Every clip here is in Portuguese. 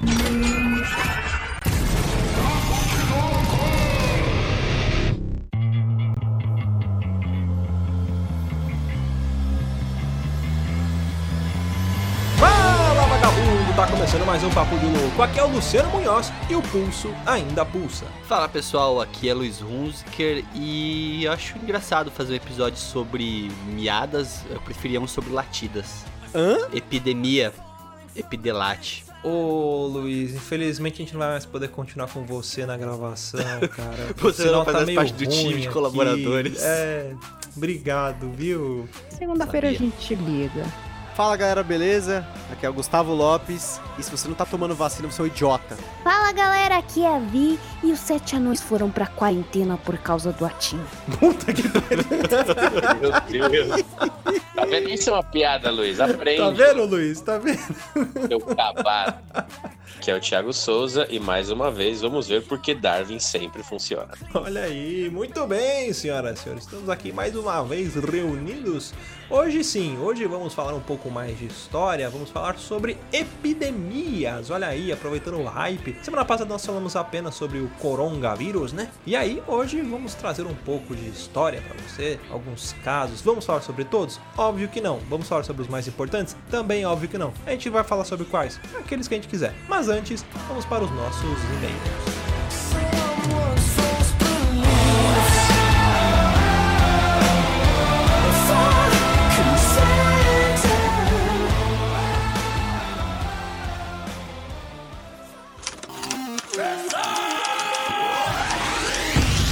Fala vagabundo, tá começando mais um Papo de Louco. Aqui é o Luciano Munhoz e o pulso ainda pulsa. Fala pessoal, aqui é Luiz Hunziker e acho engraçado fazer um episódio sobre miadas, eu preferia um sobre latidas. Hã? Epidemia, epidelate. Ô Luiz, infelizmente a gente não vai mais poder continuar com você na gravação, cara. Você não faz meio parte do time de aqui. colaboradores. É, obrigado, viu? Segunda-feira a gente te liga. Fala galera, beleza? Aqui é o Gustavo Lopes. E se você não tá tomando vacina, você é um idiota. Fala galera, aqui é a Vi e os sete anões foram pra quarentena por causa do atim. Puta que Meu Deus. Tá vendo? Isso é uma piada, Luiz. Aprende, Tá vendo, Luiz? Tá vendo? seu cavalo. Que é o Thiago Souza e mais uma vez vamos ver porque Darwin sempre funciona. Olha aí, muito bem, senhoras e senhores. Estamos aqui mais uma vez reunidos. Hoje sim, hoje vamos falar um pouco mais de história, vamos falar sobre epidemias. Olha aí, aproveitando o hype. Semana passada nós falamos apenas sobre o coronavírus, né? E aí, hoje vamos trazer um pouco de história para você, alguns casos. Vamos falar sobre todos? Óbvio que não. Vamos falar sobre os mais importantes? Também óbvio que não. A gente vai falar sobre quais? Aqueles que a gente quiser. Mas antes, vamos para os nossos e-mails.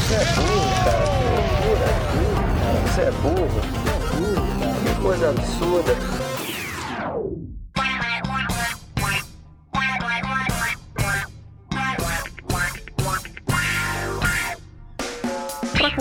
Para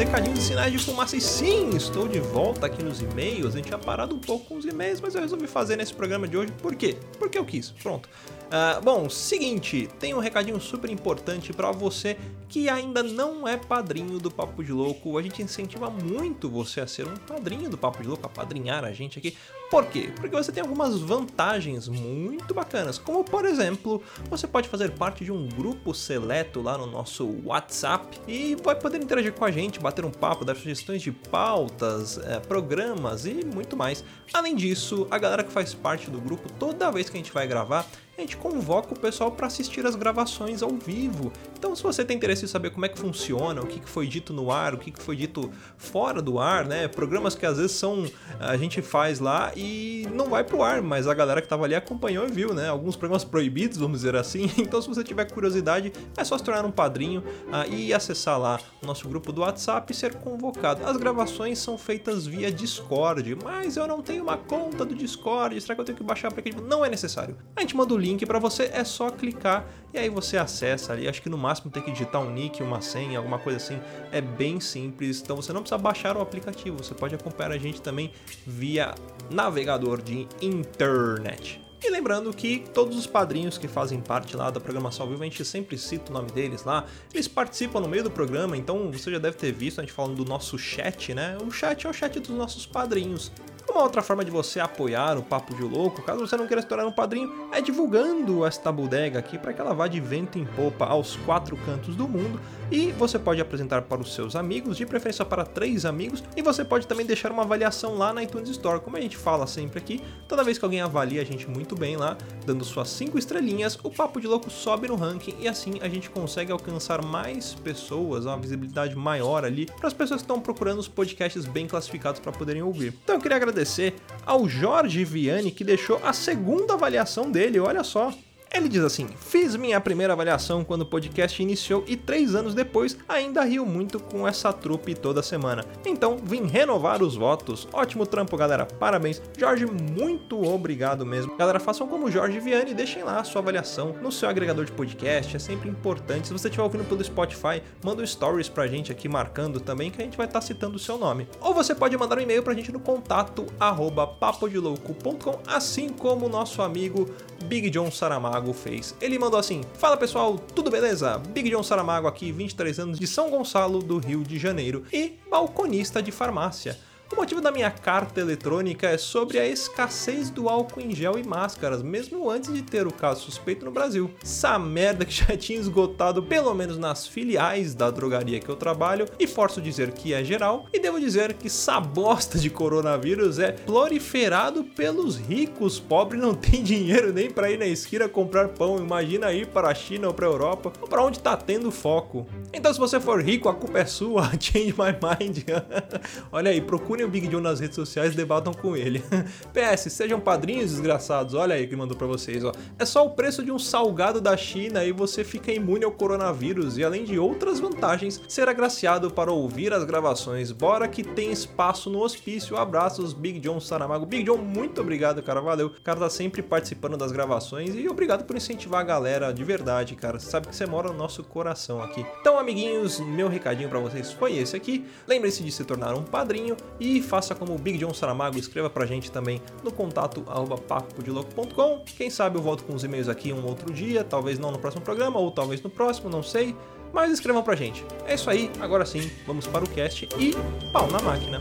Recadinhos e sinais de fumaça. E sim, estou de volta aqui nos e-mails. A gente tinha parado um pouco com os e-mails, mas eu resolvi fazer nesse programa de hoje. Por quê? Porque eu quis. Pronto. Ah, bom, seguinte, tem um recadinho super importante para você que ainda não é padrinho do Papo de Louco. A gente incentiva muito você a ser um padrinho do Papo de Louco, a padrinhar a gente aqui. Por quê? Porque você tem algumas vantagens muito bacanas, como por exemplo, você pode fazer parte de um grupo seleto lá no nosso WhatsApp e vai poder interagir com a gente, bater um papo, dar sugestões de pautas, eh, programas e muito mais. Além disso, a galera que faz parte do grupo, toda vez que a gente vai gravar, a gente convoca o pessoal para assistir as gravações ao vivo. Então, se você tem interesse em saber como é que funciona, o que que foi dito no ar, o que que foi dito fora do ar, né? Programas que às vezes são a gente faz lá e não vai pro ar, mas a galera que tava ali acompanhou e viu, né? Alguns programas proibidos, vamos dizer assim. Então, se você tiver curiosidade, é só se tornar um padrinho ah, e acessar lá o nosso grupo do WhatsApp e ser convocado. As gravações são feitas via Discord, mas eu não tenho uma conta do Discord. Será que eu tenho que baixar o aplicativo? Não é necessário. A gente manda o link para você, é só clicar e aí você acessa ali. Acho que no máximo tem que digitar um nick, uma senha, alguma coisa assim. É bem simples. Então você não precisa baixar o aplicativo. Você pode acompanhar a gente também via navegador de internet. E lembrando que todos os padrinhos que fazem parte lá da programação ao vivo, a gente sempre cita o nome deles lá. Eles participam no meio do programa, então você já deve ter visto a gente falando do nosso chat, né? O chat é o chat dos nossos padrinhos. Uma outra forma de você apoiar o Papo de Louco, caso você não queira se tornar um padrinho, é divulgando esta bodega aqui para que ela vá de vento em popa aos quatro cantos do mundo e você pode apresentar para os seus amigos, de preferência para três amigos, e você pode também deixar uma avaliação lá na iTunes Store. Como a gente fala sempre aqui, toda vez que alguém avalia a gente muito bem lá, dando suas cinco estrelinhas, o Papo de Louco sobe no ranking e assim a gente consegue alcançar mais pessoas, uma visibilidade maior ali para as pessoas que estão procurando os podcasts bem classificados para poderem ouvir. Então eu queria agradecer ao Jorge Viane que deixou a segunda avaliação dele, olha só. Ele diz assim: Fiz minha primeira avaliação quando o podcast iniciou e três anos depois ainda rio muito com essa trupe toda semana. Então vim renovar os votos. Ótimo trampo, galera. Parabéns. Jorge, muito obrigado mesmo. Galera, façam como Jorge Viane e deixem lá a sua avaliação no seu agregador de podcast. É sempre importante. Se você estiver ouvindo pelo Spotify, manda um stories pra gente aqui marcando também que a gente vai estar citando o seu nome. Ou você pode mandar um e-mail pra gente no contato arroba assim como o nosso amigo Big John Saramago fez. Ele mandou assim: Fala pessoal, tudo beleza? Big John Saramago aqui, 23 anos de São Gonçalo, do Rio de Janeiro, e balconista de farmácia. O motivo da minha carta eletrônica é sobre a escassez do álcool em gel e máscaras, mesmo antes de ter o caso suspeito no Brasil. Essa merda que já tinha esgotado pelo menos nas filiais da drogaria que eu trabalho, e forço dizer que é geral, e devo dizer que essa bosta de coronavírus é proliferado pelos ricos, pobres não tem dinheiro nem para ir na esquina comprar pão, imagina ir para a China ou para a Europa, ou para onde tá tendo foco. Então se você for rico, a culpa é sua, change my mind. Olha aí, procure procurem o Big John nas redes sociais debatam com ele. PS, sejam padrinhos desgraçados, olha aí que mandou para vocês, ó. É só o preço de um salgado da China e você fica imune ao coronavírus e além de outras vantagens, ser agraciado para ouvir as gravações. Bora que tem espaço no hospício. Abraços, Big John Saramago. Big John, muito obrigado, cara, valeu. O cara tá sempre participando das gravações e obrigado por incentivar a galera de verdade, cara. Você sabe que você mora no nosso coração aqui. Então, amiguinhos, meu recadinho para vocês foi esse aqui. Lembre-se de se tornar um padrinho e e faça como o Big John Saramago, escreva pra gente também no contato papodelouco.com. Quem sabe eu volto com os e-mails aqui um outro dia, talvez não no próximo programa, ou talvez no próximo, não sei. Mas escrevam pra gente. É isso aí, agora sim, vamos para o cast e pau na máquina.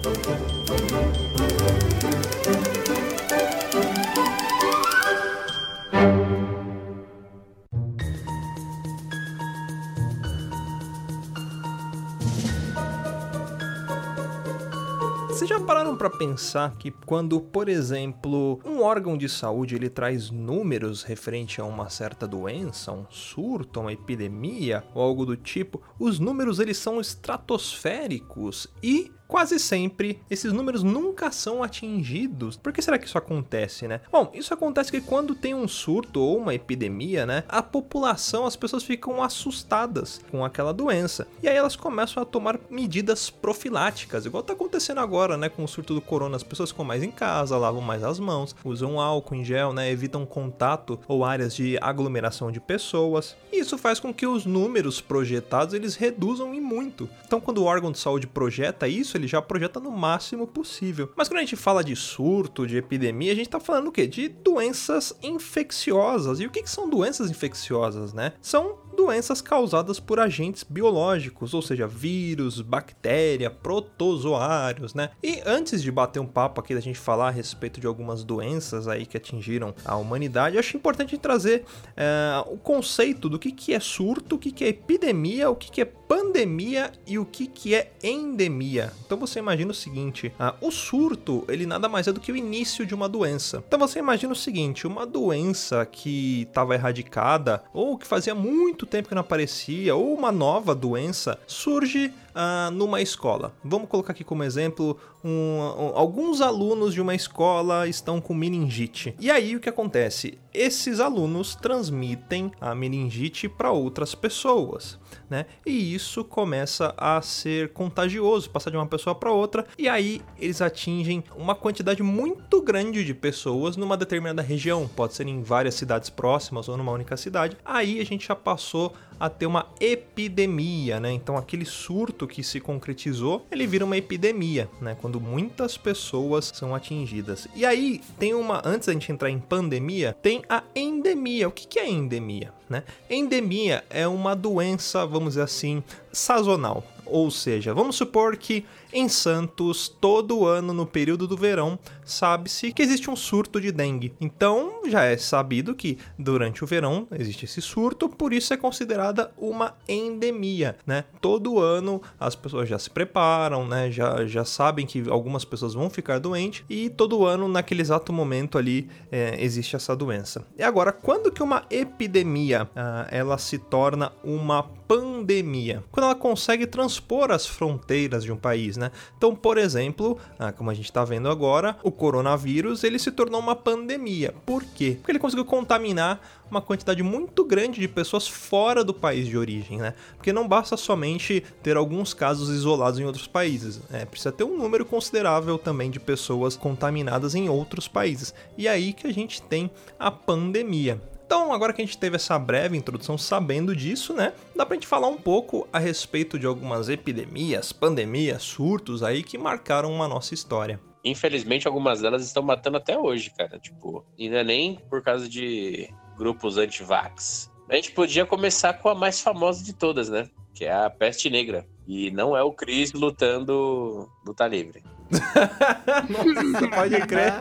Para pensar que quando, por exemplo, um órgão de saúde ele traz números referente a uma certa doença, um surto, uma epidemia ou algo do tipo, os números eles são estratosféricos e quase sempre esses números nunca são atingidos. Por que será que isso acontece, né? Bom, isso acontece que quando tem um surto ou uma epidemia, né, a população, as pessoas ficam assustadas com aquela doença. E aí elas começam a tomar medidas profiláticas, igual tá acontecendo agora, né, com o surto do corona, as pessoas ficam mais em casa, lavam mais as mãos, usam álcool em gel, né, evitam contato ou áreas de aglomeração de pessoas. E isso faz com que os números projetados eles reduzam em muito. Então, quando o órgão de saúde projeta isso, ele já projeta no máximo possível. Mas quando a gente fala de surto, de epidemia, a gente tá falando o quê? De doenças infecciosas. E o que, que são doenças infecciosas, né? São doenças causadas por agentes biológicos, ou seja, vírus, bactéria, protozoários, né? E antes de bater um papo aqui da gente falar a respeito de algumas doenças aí que atingiram a humanidade, acho importante trazer é, o conceito do que, que é surto, o que, que é epidemia, o que, que é pandemia e o que, que é endemia. Então você imagina o seguinte: uh, o surto ele nada mais é do que o início de uma doença. Então você imagina o seguinte: uma doença que estava erradicada ou que fazia muito tempo que não aparecia, ou uma nova doença, surge ah, numa escola. Vamos colocar aqui como exemplo: um, um, alguns alunos de uma escola estão com meningite. E aí o que acontece? Esses alunos transmitem a meningite para outras pessoas, né? E isso começa a ser contagioso, passar de uma pessoa para outra, e aí eles atingem uma quantidade muito grande de pessoas numa determinada região, pode ser em várias cidades próximas ou numa única cidade. Aí a gente já passou a ter uma epidemia, né? Então aquele surto que se concretizou, ele vira uma epidemia, né? Quando muitas pessoas são atingidas. E aí tem uma, antes da gente entrar em pandemia, tem a endemia. O que é endemia? Né? Endemia é uma doença, vamos dizer assim, sazonal. Ou seja, vamos supor que em Santos, todo ano no período do verão, sabe-se que existe um surto de dengue. Então, já é sabido que durante o verão existe esse surto, por isso é considerada uma endemia, né? Todo ano as pessoas já se preparam, né? Já, já sabem que algumas pessoas vão ficar doentes e todo ano, naquele exato momento ali, é, existe essa doença. E agora, quando que uma epidemia ah, ela se torna uma pandemia? Quando ela consegue transpor as fronteiras de um país, né? Então, por exemplo, ah, como a gente está vendo agora, o coronavírus ele se tornou uma pandemia. Por quê? Porque ele conseguiu contaminar uma quantidade muito grande de pessoas fora do país de origem, né? Porque não basta somente ter alguns casos isolados em outros países, né? precisa ter um número considerável também de pessoas contaminadas em outros países. E é aí que a gente tem a pandemia. Então, agora que a gente teve essa breve introdução sabendo disso, né? Dá pra gente falar um pouco a respeito de algumas epidemias, pandemias, surtos aí que marcaram uma nossa história. Infelizmente, algumas delas estão matando até hoje, cara. Tipo, ainda nem por causa de grupos anti-vax. A gente podia começar com a mais famosa de todas, né? Que é a peste negra. E não é o Chris lutando luta livre. Nossa, pode crer.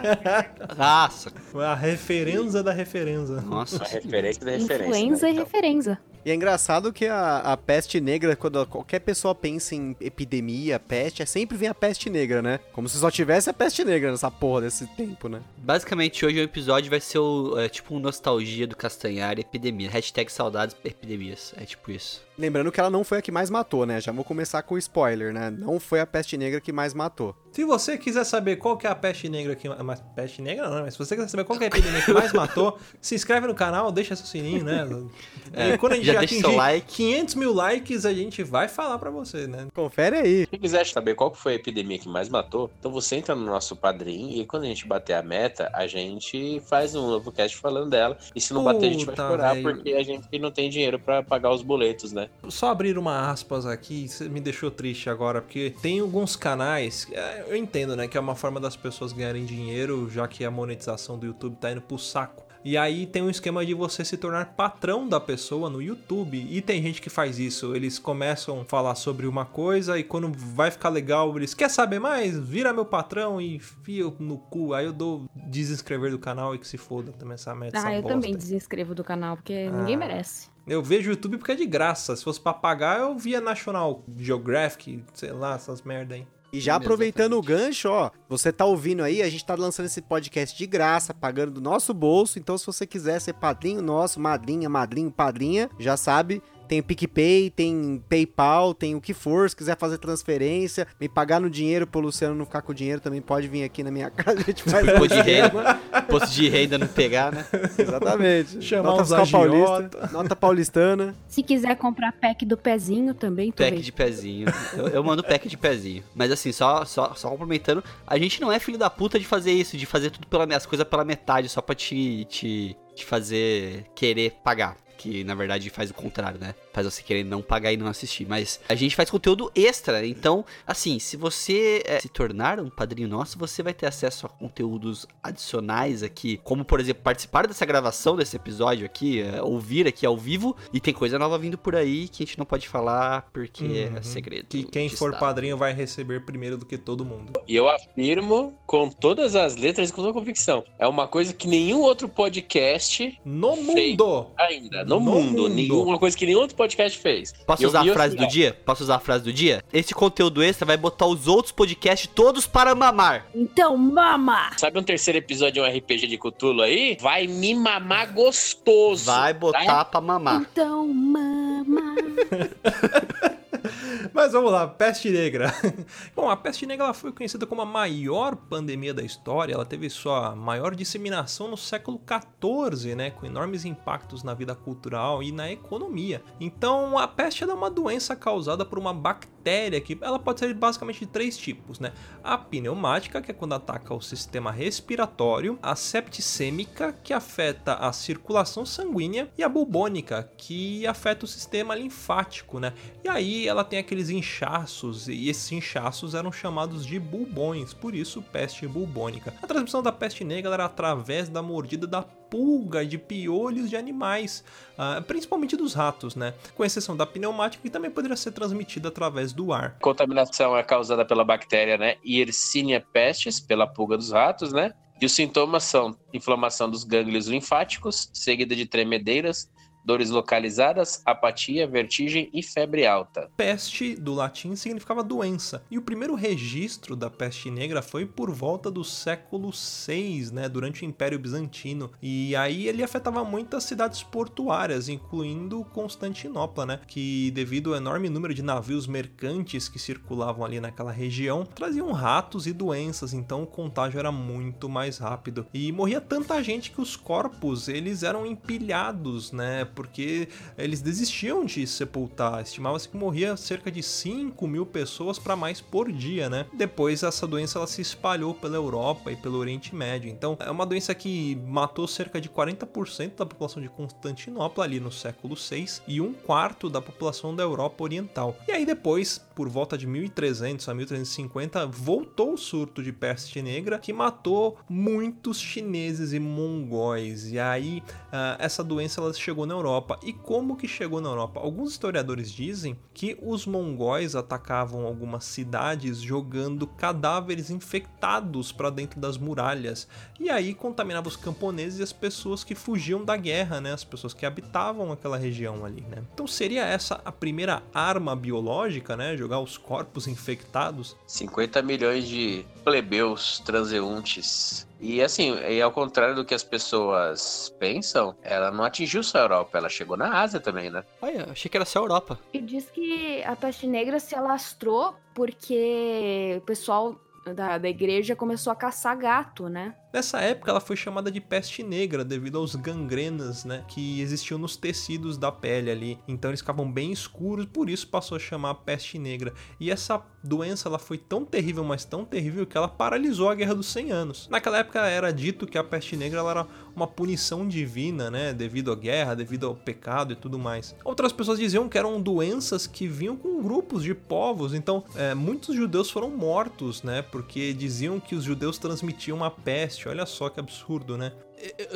Nossa, A referência da referência. nossa. A referência da referência. Influenza né? e Então, referência. E é engraçado que a, a peste negra, quando qualquer pessoa pensa em epidemia, peste, é sempre vem a peste negra, né? Como se só tivesse a peste negra nessa porra desse tempo, né? Basicamente, hoje o episódio vai ser o, é, tipo um nostalgia do Castanhar e epidemia. Hashtag saudades epidemias. É tipo isso. Lembrando que ela não foi a que mais matou, né? Já vou começar com o spoiler, né? Não foi a peste negra que mais matou. Se você quiser saber qual que é a peste negra que mais peste negra não, mas se você quiser saber qual que é a epidemia que mais matou, se inscreve no canal, deixa seu sininho, né? É, e quando a gente já já atingir like. 500 mil likes, a gente vai falar pra você, né? Confere aí. Se quiser saber qual que foi a epidemia que mais matou, então você entra no nosso padrinho e quando a gente bater a meta, a gente faz um novo cast falando dela. E se não bater, a gente vai Puta, chorar porque a gente não tem dinheiro pra pagar os boletos, né? Só abrir uma aspas aqui, me deixou triste agora, porque tem alguns canais, é, eu entendo, né, que é uma forma das pessoas ganharem dinheiro, já que a monetização do YouTube tá indo pro saco. E aí tem um esquema de você se tornar patrão da pessoa no YouTube. E tem gente que faz isso. Eles começam a falar sobre uma coisa e quando vai ficar legal, eles quer saber mais? Vira meu patrão e fio no cu. Aí eu dou desinscrever do canal e que se foda também essa meta. essa Ah, eu bosta. também desinscrevo do canal, porque ninguém Ah. merece. Eu vejo o YouTube porque é de graça. Se fosse pra pagar, eu via National Geographic, sei lá, essas merda aí. E já aproveitando o gancho, ó, você tá ouvindo aí, a gente tá lançando esse podcast de graça, pagando do nosso bolso. Então, se você quiser ser padrinho nosso, madrinha, madrinho, padrinha, já sabe. Tem PicPay, tem PayPal, tem o que for. Se quiser fazer transferência, me pagar no dinheiro pro Luciano não ficar com o dinheiro, também pode vir aqui na minha casa. A gente faz Imposto de renda, imposto de renda não pegar, né? Exatamente. Chamar nota fiscal agiota. paulista, nota paulistana. Se quiser comprar pack do pezinho também, tô Pack de pezinho. Eu, eu mando pack de pezinho. Mas assim, só, só, só complementando, a gente não é filho da puta de fazer isso, de fazer tudo pela as coisas pela metade, só pra te, te, te fazer querer pagar. Que na verdade faz o contrário, né? Faz você querer não pagar e não assistir. Mas a gente faz conteúdo extra. Então, assim, se você é, se tornar um padrinho nosso, você vai ter acesso a conteúdos adicionais aqui. Como, por exemplo, participar dessa gravação desse episódio aqui, é, ouvir aqui ao vivo. E tem coisa nova vindo por aí que a gente não pode falar porque Uhum. é segredo. Que quem for Estado. padrinho vai receber primeiro do que todo mundo. E eu afirmo com todas as letras e com toda convicção. É uma coisa que nenhum outro podcast No mundo! ainda, no, No mundo, mundo. nenhuma coisa que nenhum outro podcast fez. Posso eu usar a frase assim, do dia? Posso usar a frase do dia? Esse conteúdo extra vai botar os outros podcasts todos para mamar. Então, mama! Sabe um terceiro episódio de um RPG de Cthulhu aí? Vai me mamar gostoso. Vai botar pra mamar. Então, mama! Mas vamos lá, peste negra. Bom, a peste negra ela foi conhecida como a maior pandemia da história. Ela teve sua maior disseminação no século XIV, né, com enormes impactos na vida cultural e na economia. Então, a peste é uma doença causada por uma bactéria que ela pode ser basicamente de três tipos, né? A pneumática, que é quando ataca o sistema respiratório, a septicêmica, que afeta a circulação sanguínea, e a bubônica, que afeta o sistema linfático, né? E aí ela tem aqueles inchaços, e esses inchaços eram chamados de bulbões, por isso peste bubônica. A transmissão da peste negra era através da mordida da pulga, de piolhos de animais, uh, principalmente dos ratos, né? Com exceção da pneumática, que também poderia ser transmitida através do ar. Contaminação é causada pela bactéria, né? Yersinia pestis, pela pulga dos ratos, né? E os sintomas são inflamação dos gânglios linfáticos, seguida de tremedeiras, dores localizadas, apatia, vertigem e febre alta. Peste, do latim, significava doença. E o primeiro registro da peste negra foi por volta do século VI, né, durante o Império Bizantino. E aí ele afetava muitas cidades portuárias, incluindo Constantinopla, né, que devido ao enorme número de navios mercantes que circulavam ali naquela região, traziam ratos e doenças, então o contágio era muito mais rápido. E morria tanta gente que os corpos, eles eram empilhados, né, porque eles desistiam de sepultar. Estimava-se que morria cerca de 5 mil pessoas para mais por dia, né? Depois essa doença ela se espalhou pela Europa e pelo Oriente Médio. Então é uma doença que matou cerca de 40% da população de Constantinopla ali no século 6 e um quarto da população da Europa Oriental. E aí depois, por volta de 1300 a 1350, voltou o surto de peste negra que matou muitos chineses e mongóis. E aí uh, essa doença ela chegou na Europa. E como que chegou na Europa? Alguns historiadores dizem que os mongóis atacavam algumas cidades jogando cadáveres infectados para dentro das muralhas. E aí contaminava os camponeses e as pessoas que fugiam da guerra, né? As pessoas que habitavam aquela região ali, né? Então seria essa a primeira arma biológica, né? Jogar os corpos infectados. 50 milhões de plebeus transeuntes e assim, e ao contrário do que as pessoas pensam, ela não atingiu só a Europa, ela chegou na Ásia também, né? Olha, achei que era só a Europa. E diz que a peste negra se alastrou porque o pessoal da, da igreja começou a caçar gato, né? Nessa época ela foi chamada de peste negra devido aos gangrenas, né, que existiam nos tecidos da pele ali. Então eles ficavam bem escuros, por isso passou a chamar peste negra. E essa doença ela foi tão terrível, mas tão terrível que ela paralisou a Guerra dos 100 Anos. Naquela época era dito que a peste negra era uma punição divina, né, devido à guerra, devido ao pecado e tudo mais. Outras pessoas diziam que eram doenças que vinham com grupos de povos. Então é, muitos judeus foram mortos, né, porque diziam que os judeus transmitiam a peste peste. Olha só que absurdo, né?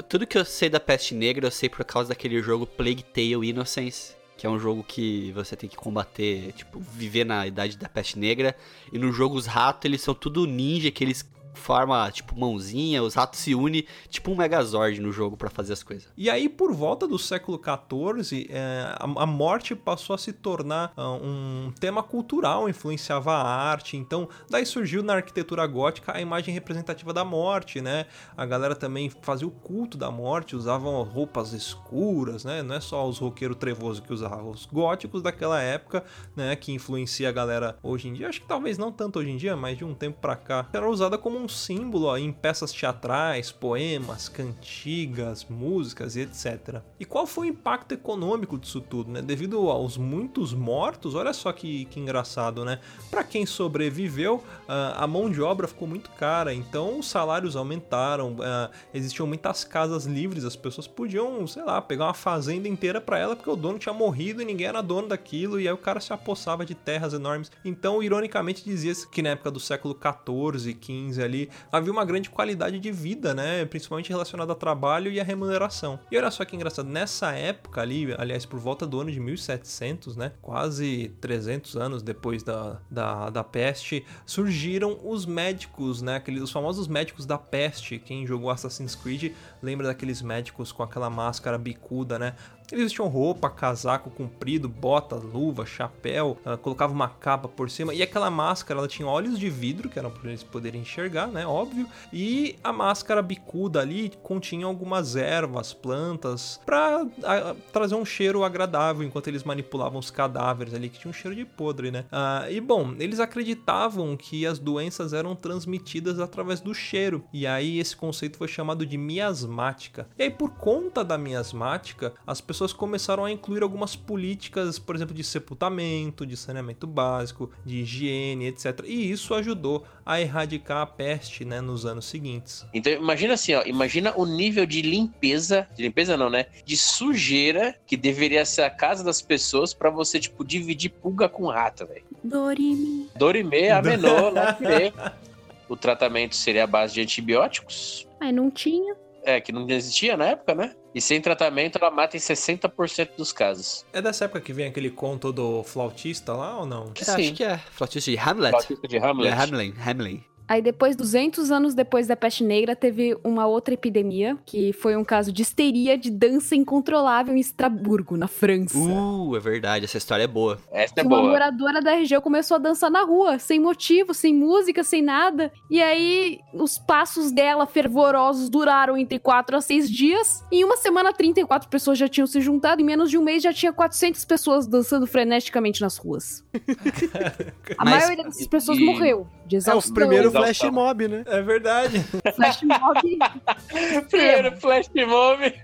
Tudo que eu sei da peste negra eu sei por causa daquele jogo Plague Tale Innocence, que é um jogo que você tem que combater, tipo, viver na idade da peste negra. E no jogo os ratos, eles são tudo ninja, que eles forma, tipo, mãozinha, os ratos se unem, tipo um Megazord no jogo para fazer as coisas. E aí, por volta do século XIV, é, a, a, morte passou a se tornar uh, um tema cultural, influenciava a arte. Então, daí surgiu na arquitetura gótica a imagem representativa da morte, né? A galera também fazia o culto da morte, usavam roupas escuras, né? Não é só os roqueiros trevosos que usavam, os góticos daquela época, né? Que influencia a galera hoje em dia. Acho que talvez não tanto hoje em dia, mas de um tempo para cá. Era usada como um símbolo ó, em peças teatrais, poemas, cantigas, músicas e etc. E qual foi o impacto econômico disso tudo, né? Devido aos muitos mortos, olha só que, que engraçado, né? Para quem sobreviveu, a mão de obra ficou muito cara, então os salários aumentaram, existiam muitas casas livres, as pessoas podiam, sei lá, pegar uma fazenda inteira para ela porque o dono tinha morrido e ninguém era dono daquilo, e aí o cara se apossava de terras enormes. Então, ironicamente, dizia-se que na época do século 14, 15 ali, ali, havia uma grande qualidade de vida, né? Principalmente relacionada ao trabalho e à remuneração. E olha só que engraçado, nessa época ali, aliás, por volta do ano de 1700, né? Quase 300 anos depois da, da, da peste, surgiram os médicos, né? Aqueles, os famosos médicos da peste. Quem jogou Assassin's Creed lembra daqueles médicos com aquela máscara bicuda, né? Eles vestiam roupa, casaco comprido, bota, luva, chapéu, uh, colocava uma capa por cima e aquela máscara ela tinha olhos de vidro que eram para eles poderem enxergar, né? Óbvio. E a máscara bicuda ali continha algumas ervas, plantas para uh, trazer um cheiro agradável enquanto eles manipulavam os cadáveres ali que tinha um cheiro de podre, né? Uh, e bom, eles acreditavam que as doenças eram transmitidas através do cheiro e aí esse conceito foi chamado de miasmática. E aí por conta da miasmática as pessoas pessoas começaram a incluir algumas políticas, por exemplo, de sepultamento, de saneamento básico, de higiene, etc. E isso ajudou a erradicar a peste, né, nos anos seguintes. Então, imagina assim, ó, imagina o nível de limpeza, de limpeza não, né, de sujeira que deveria ser a casa das pessoas para você tipo dividir pulga com rato, velho. Dorime. Dorime, amenô, lá O tratamento seria a base de antibióticos. Mas não tinha. É, que não existia na época, né? E sem tratamento, ela mata em 60% dos casos. É dessa época que vem aquele conto do flautista lá ou não? Eu acho que é. Flautista de Hamlet. Flautista de Hamlet. É Hamlin, Hamlin. Aí depois, 200 anos depois da peste negra, teve uma outra epidemia, que foi um caso de histeria de dança incontrolável em Estraburgo, na França. Uh, é verdade, essa história é boa. Essa é uma boa. moradora da região começou a dançar na rua, sem motivo, sem música, sem nada. E aí, os passos dela fervorosos duraram entre 4 a 6 dias. Em uma semana, 34 pessoas já tinham se juntado. Em menos de um mês, já tinha 400 pessoas dançando freneticamente nas ruas. A Mas- maioria dessas pessoas e- morreu. De É o exaustão. Flash mob, né? É verdade. Flash mob. Primeiro flash mob.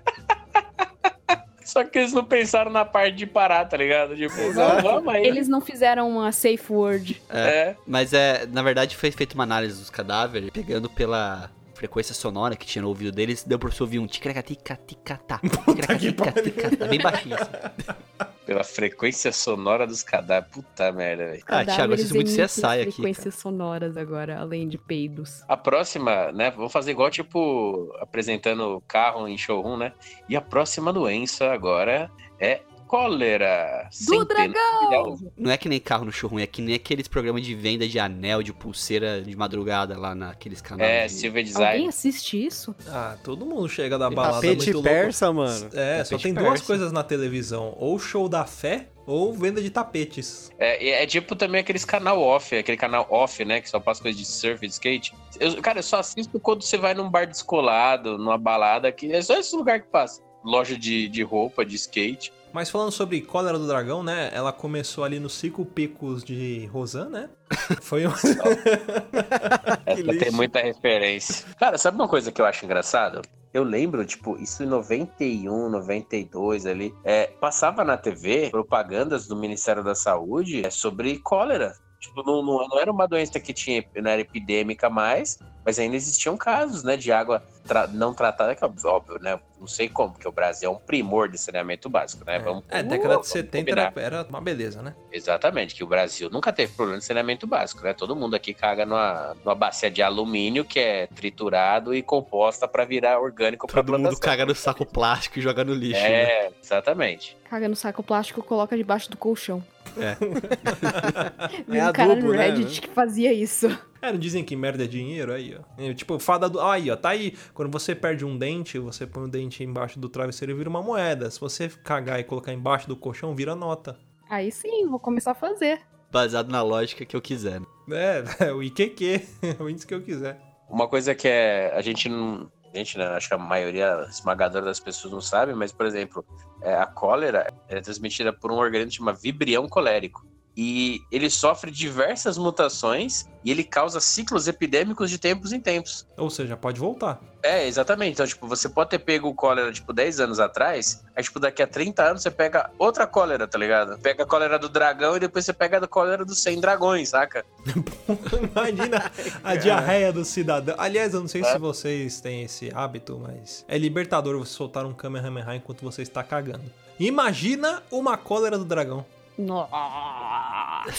Só que eles não pensaram na parte de parar, tá ligado? Tipo, não, vamos aí. Eles não fizeram uma safe word. É. Mas é, na verdade, foi feita uma análise dos cadáveres, pegando pela frequência sonora que tinha no ouvido deles, deu pra você ouvir um ticaracatica-ticatá. Ticaracatica-ticatá. Bem baixinho assim. Pela frequência sonora dos cadáveres. Puta merda, velho. Ah, Thiago, eu assisto muito CSI emitem aqui. frequências sonoras agora, além de peidos. A próxima, né? Vou fazer igual, tipo, apresentando carro em showroom, né? E a próxima doença agora é cólera. Do Centena- dragão! Não é que nem carro no showroom, é que nem aqueles programas de venda de anel, de pulseira de madrugada lá naqueles canais. É, de- Silver Alguém Design. assiste isso? Ah, todo mundo chega da balada Tapete muito louco. persa, mano. É, só Tapete tem duas persa. coisas na televisão. Ou show da fé, ou venda de tapetes. É, e é tipo também aqueles canal off, aquele canal off, né? Que só passa coisa de surf e de skate. Eu, cara, eu só assisto quando você vai num bar descolado, numa balada, que é só esse lugar que passa. Loja de, de roupa, de skate. Mas falando sobre cólera do dragão, né? Ela começou ali nos cinco picos de Rosan, né? Foi um... Essa tem muita referência. Cara, sabe uma coisa que eu acho engraçado? Eu lembro, tipo, isso em 91, 92 ali, é, passava na TV propagandas do Ministério da Saúde é, sobre cólera. Tipo, não, não, não era uma doença que tinha, não era epidêmica mais, mas ainda existiam casos, né, de água tra- não tratada, que é óbvio, né? Não sei como, porque o Brasil é um primor de saneamento básico, né? Vamos, É, década de vamos 70 combinar. era, era uma beleza, né? Exatamente, que o Brasil nunca teve problema de saneamento básico, né? Todo mundo aqui caga numa, numa bacia de alumínio que é triturado e composta para virar orgânico para Todo mundo plantação. caga no saco plástico e joga no lixo. né? É, exatamente. Caga no saco plástico, coloca debaixo do colchão. É. É um cara adubo, no né, Reddit que fazia isso. É, não dizem que merda é dinheiro aí, ó. É, Tipo, fada do. Aí, ó, tá aí. Quando você perde um dente, você põe o dente embaixo do travesseiro e vira uma moeda. Se você cagar e colocar embaixo do colchão, vira nota. Aí sim, vou começar a fazer. Baseado na lógica que eu quiser. É, é o IQQ, o índice que eu quiser. Uma coisa que é, a gente não. A gente, né, acho que a maioria esmagadora das pessoas não sabe, mas, por exemplo, é, a cólera é transmitida por um organismo chamado vibrião colérico. E ele sofre diversas mutações e ele causa ciclos epidêmicos de tempos em tempos. Ou seja, pode voltar. É, exatamente. Então, tipo, você pode ter pego o cólera, tipo, 10 anos atrás, aí, tipo, daqui a 30 anos você pega outra cólera, tá ligado? Pega a cólera do dragão e depois você pega a cólera dos 100 dragões, saca? Imagina a diarreia do cidadão. Aliás, eu não sei É. se vocês têm esse hábito, mas é libertador você soltar um Kamehameha enquanto você está cagando. Imagina uma cólera do dragão. Nossa.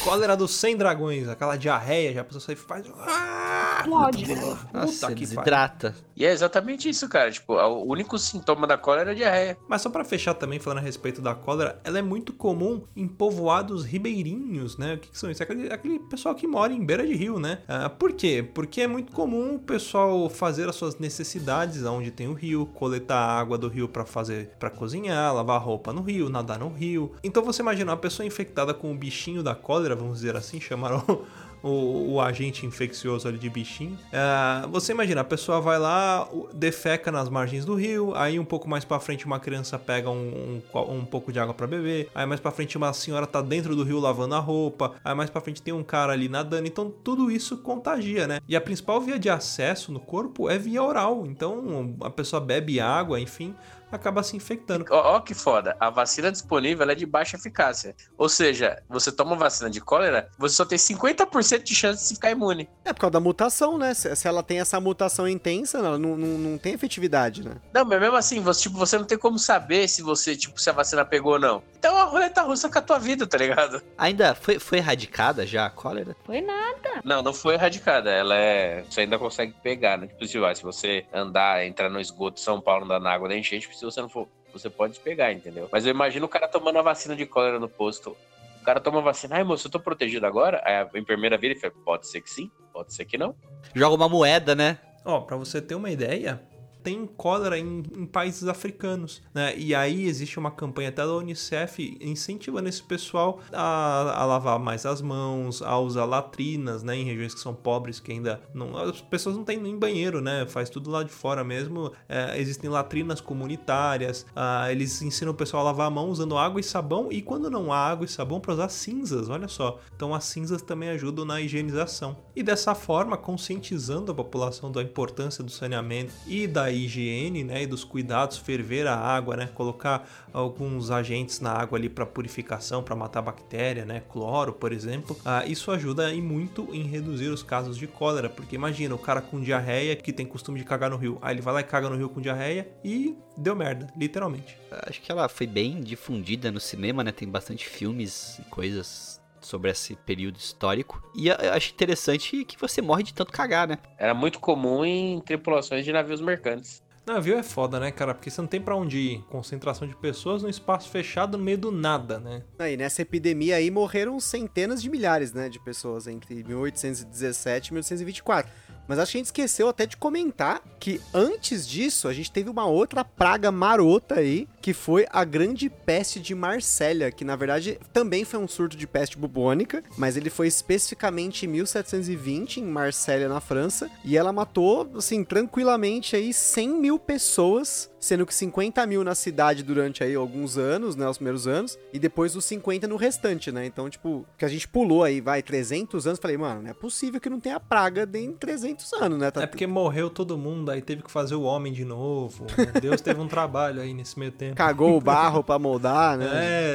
Cólera dos 100 dragões, aquela diarreia, já a pessoa sai e faz. Ah! Explode, né? Nossa, Puta que desidrata. E é exatamente isso, cara. Tipo, o único sintoma da cólera é a diarreia. Mas só pra fechar também, falando a respeito da cólera, ela é muito comum em povoados ribeirinhos, né? O que, que são isso? É aquele, aquele pessoal que mora em beira de rio, né? Ah, por quê? Porque é muito comum o pessoal fazer as suas necessidades onde tem o rio, coletar a água do rio pra fazer, para cozinhar, lavar roupa no rio, nadar no rio. Então você imagina uma pessoa infectada com o bichinho da cólera, vamos dizer assim, chamaram o, o agente infeccioso ali de bichinho. Ah, você imagina, a pessoa vai lá, defeca nas margens do rio, aí um pouco mais pra frente uma criança pega um, um, um pouco de água pra beber, aí mais pra frente uma senhora tá dentro do rio lavando a roupa, aí mais pra frente tem um cara ali nadando, então tudo isso contagia, né? E a principal via de acesso no corpo é via oral, então a pessoa bebe água, enfim, acaba se infectando. Ó, ó que foda. A vacina disponível ela é de baixa eficácia. Ou seja, você toma vacina de cólera, você só tem 50% de chance de se ficar imune. É por causa da mutação, né? Se, se ela tem essa mutação intensa, ela não, não, não tem efetividade, né? Não, mas mesmo assim, você, tipo, você não tem como saber se você, tipo, se a vacina pegou ou não. Então a roleta russa com a tua vida, tá ligado? Ainda foi, foi erradicada já a cólera? Foi nada. Não, não foi erradicada. Ela é. Você ainda consegue pegar, né? Tipo, se você andar, entrar no esgoto de São Paulo, andar na água da enchente, se você não for. Você pode pegar, entendeu? Mas eu imagino o cara tomando a vacina de cólera no posto. O cara toma a vacina, ai moço, eu tô protegido agora? Aí a enfermeira vira e fala, pode ser que sim, pode ser que não. Joga uma moeda, né? Ó, pra você ter uma ideia, tem cólera em, em países africanos, né? E aí existe uma campanha até da Unicef incentivando esse pessoal a, a lavar mais as mãos, a usar latrinas, né? Em regiões que são pobres, que ainda não, as pessoas não têm nem banheiro, né? Faz tudo lá de fora mesmo. É, existem latrinas comunitárias. ah, eles ensinam o pessoal a lavar a mão usando água e sabão e quando não há água e sabão para usar cinzas. Olha só. Então as cinzas também ajudam na higienização. E dessa forma, conscientizando a população da importância do saneamento e da higiene, né, e dos cuidados, ferver a água, né, colocar alguns agentes na água ali para purificação, para matar bactéria, né, cloro, por exemplo. Ah, isso ajuda e muito em reduzir os casos de cólera, porque imagina o cara com diarreia que tem costume de cagar no rio, aí ele vai lá e caga no rio com diarreia e deu merda, literalmente. Acho que ela foi bem difundida no cinema, né? Tem bastante filmes e coisas sobre esse período histórico. E eu acho interessante que você morre de tanto cagar, né? Era muito comum em tripulações de navios mercantes. Navio é foda, né, cara? Porque você não tem pra onde ir. Concentração de pessoas num espaço fechado no meio do nada, né? Aí, nessa epidemia aí morreram centenas de milhares, né, de pessoas entre 1817 e 1824. Mas acho que a gente esqueceu até de comentar que antes disso a gente teve uma outra praga marota aí, que foi a grande peste de Marsella, que na verdade também foi um surto de peste bubônica, mas ele foi especificamente em 1720 em Marsella, na França, e ela matou, assim, tranquilamente aí 100 mil pessoas, sendo que 50 mil na cidade durante aí alguns anos, né, os primeiros anos, e depois os 50 no restante, né? Então, tipo, que a gente pulou aí, vai, 300 anos, falei, mano, não é possível que não tenha praga em 300 anos, né? Tá- É porque morreu todo mundo, aí teve que fazer o homem de novo. Deus teve um trabalho aí nesse meio tempo. Cagou o barro pra moldar, né?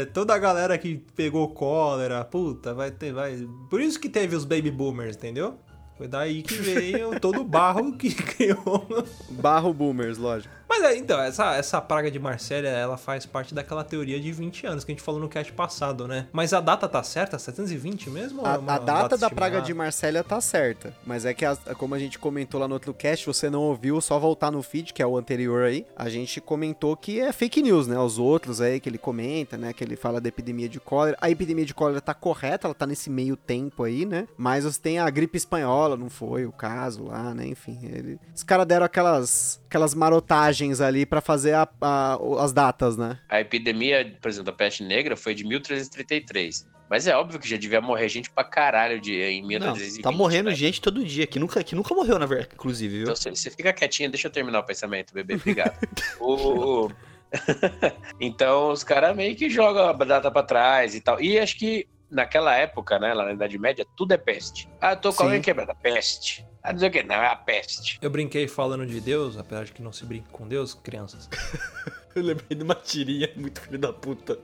É, toda a galera que pegou cólera, puta, vai ter, vai. Por isso que teve os baby boomers, entendeu? Foi daí que veio todo o barro que criou. Barro boomers, lógico. Mas é, então, essa, essa praga de Marsella, ela faz parte daquela teoria de 20 anos que a gente falou no cast passado, né? Mas a data tá certa? 720 mesmo? ou A, é uma a data da praga de Marsella tá certa, mas é que, as- como a gente comentou lá no outro cast, você não ouviu, só voltar no feed, que é o anterior aí, a gente comentou que é fake news, né? Os outros aí que ele comenta, né? Que ele fala da epidemia de cólera. A epidemia de cólera tá correta, ela tá nesse meio tempo aí, né? Mas você tem a gripe espanhola, não foi o caso lá, né? Enfim, ele... os caras deram aquelas, aquelas marotagens ali pra fazer a- a- as datas, né? A epidemia, por exemplo, da peste negra foi de 1333. Mas é óbvio que já devia morrer gente pra caralho de, em Não, 1320. tá morrendo né? gente todo dia, que nunca, que nunca morreu, na verdade, inclusive, viu? Então você, você fica quietinho, deixa eu terminar o pensamento, bebê. Obrigado. O- então os caras meio que jogam a data pra trás e tal. E acho que naquela época, né, lá na Idade Média, tudo é peste. Ah, eu tô com Sim. alguém quebrada. Peste. Sei o que, não, é a peste. Eu brinquei falando de Deus, apesar de que não se brinca com Deus, crianças. Eu lembrei de uma tirinha muito filho da puta.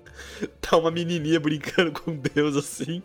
Tá uma menininha brincando com Deus assim.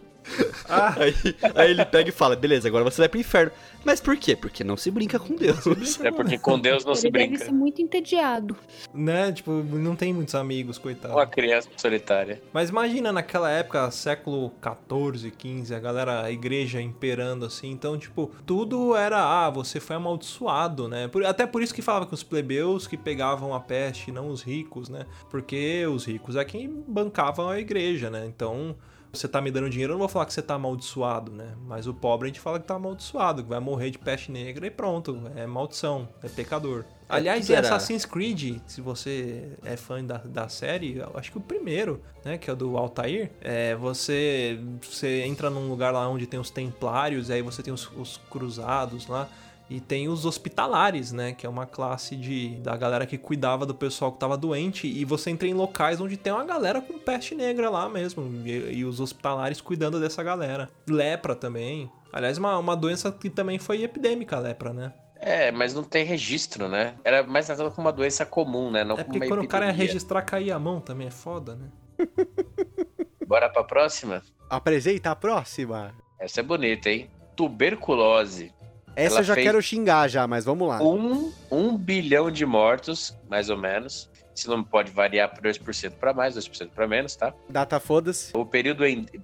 Ah, Aí, aí ele pega e fala: beleza, agora você vai pro inferno. Mas por quê? Porque não se brinca com Deus. É porque com Deus não se Ele deve brinca. ser muito entediado. né? Tipo, não tem muitos amigos, coitado. Uma criança solitária. Mas imagina naquela época, século 14, 15, a galera, a igreja imperando assim. Então, tipo, tudo era, ah, você foi amaldiçoado, né? Por- até por isso que falava que os plebeus que pegavam a peste, não os ricos, né? Porque os ricos é quem bancavam a igreja, né? Então, você tá me dando dinheiro, eu não vou falar que você tá amaldiçoado, né? Mas o pobre a gente fala que tá amaldiçoado, que vai morrer de peste negra e pronto. É maldição, é pecador. Aliás, tudo em Assassin's Creed, se você é fã da, da série, eu acho que o primeiro, né, que é o do Altair, é, você, você entra num lugar lá onde tem os templários, aí você tem os, os cruzados lá, e tem os hospitalares, né, que é uma classe de da galera que cuidava do pessoal que tava doente, e você entra em locais onde tem uma galera com peste negra lá mesmo, e, e os hospitalares cuidando dessa galera. Lepra também. Aliás, uma, uma doença que também foi epidêmica, a lepra, né? É, mas não tem registro, né? Era mais tratado como uma doença comum, né? Não É como porque uma quando o cara ia epidemia. registrar, caía a mão também, é foda, né? Bora pra próxima? Apresenta a próxima. Essa é bonita, hein? Tuberculose. Essa eu já quero xingar já, mas vamos lá. Um, um bilhão de mortos, mais ou menos. Isso não pode variar por 2% para mais, 2% para menos, tá? Data foda-se. O período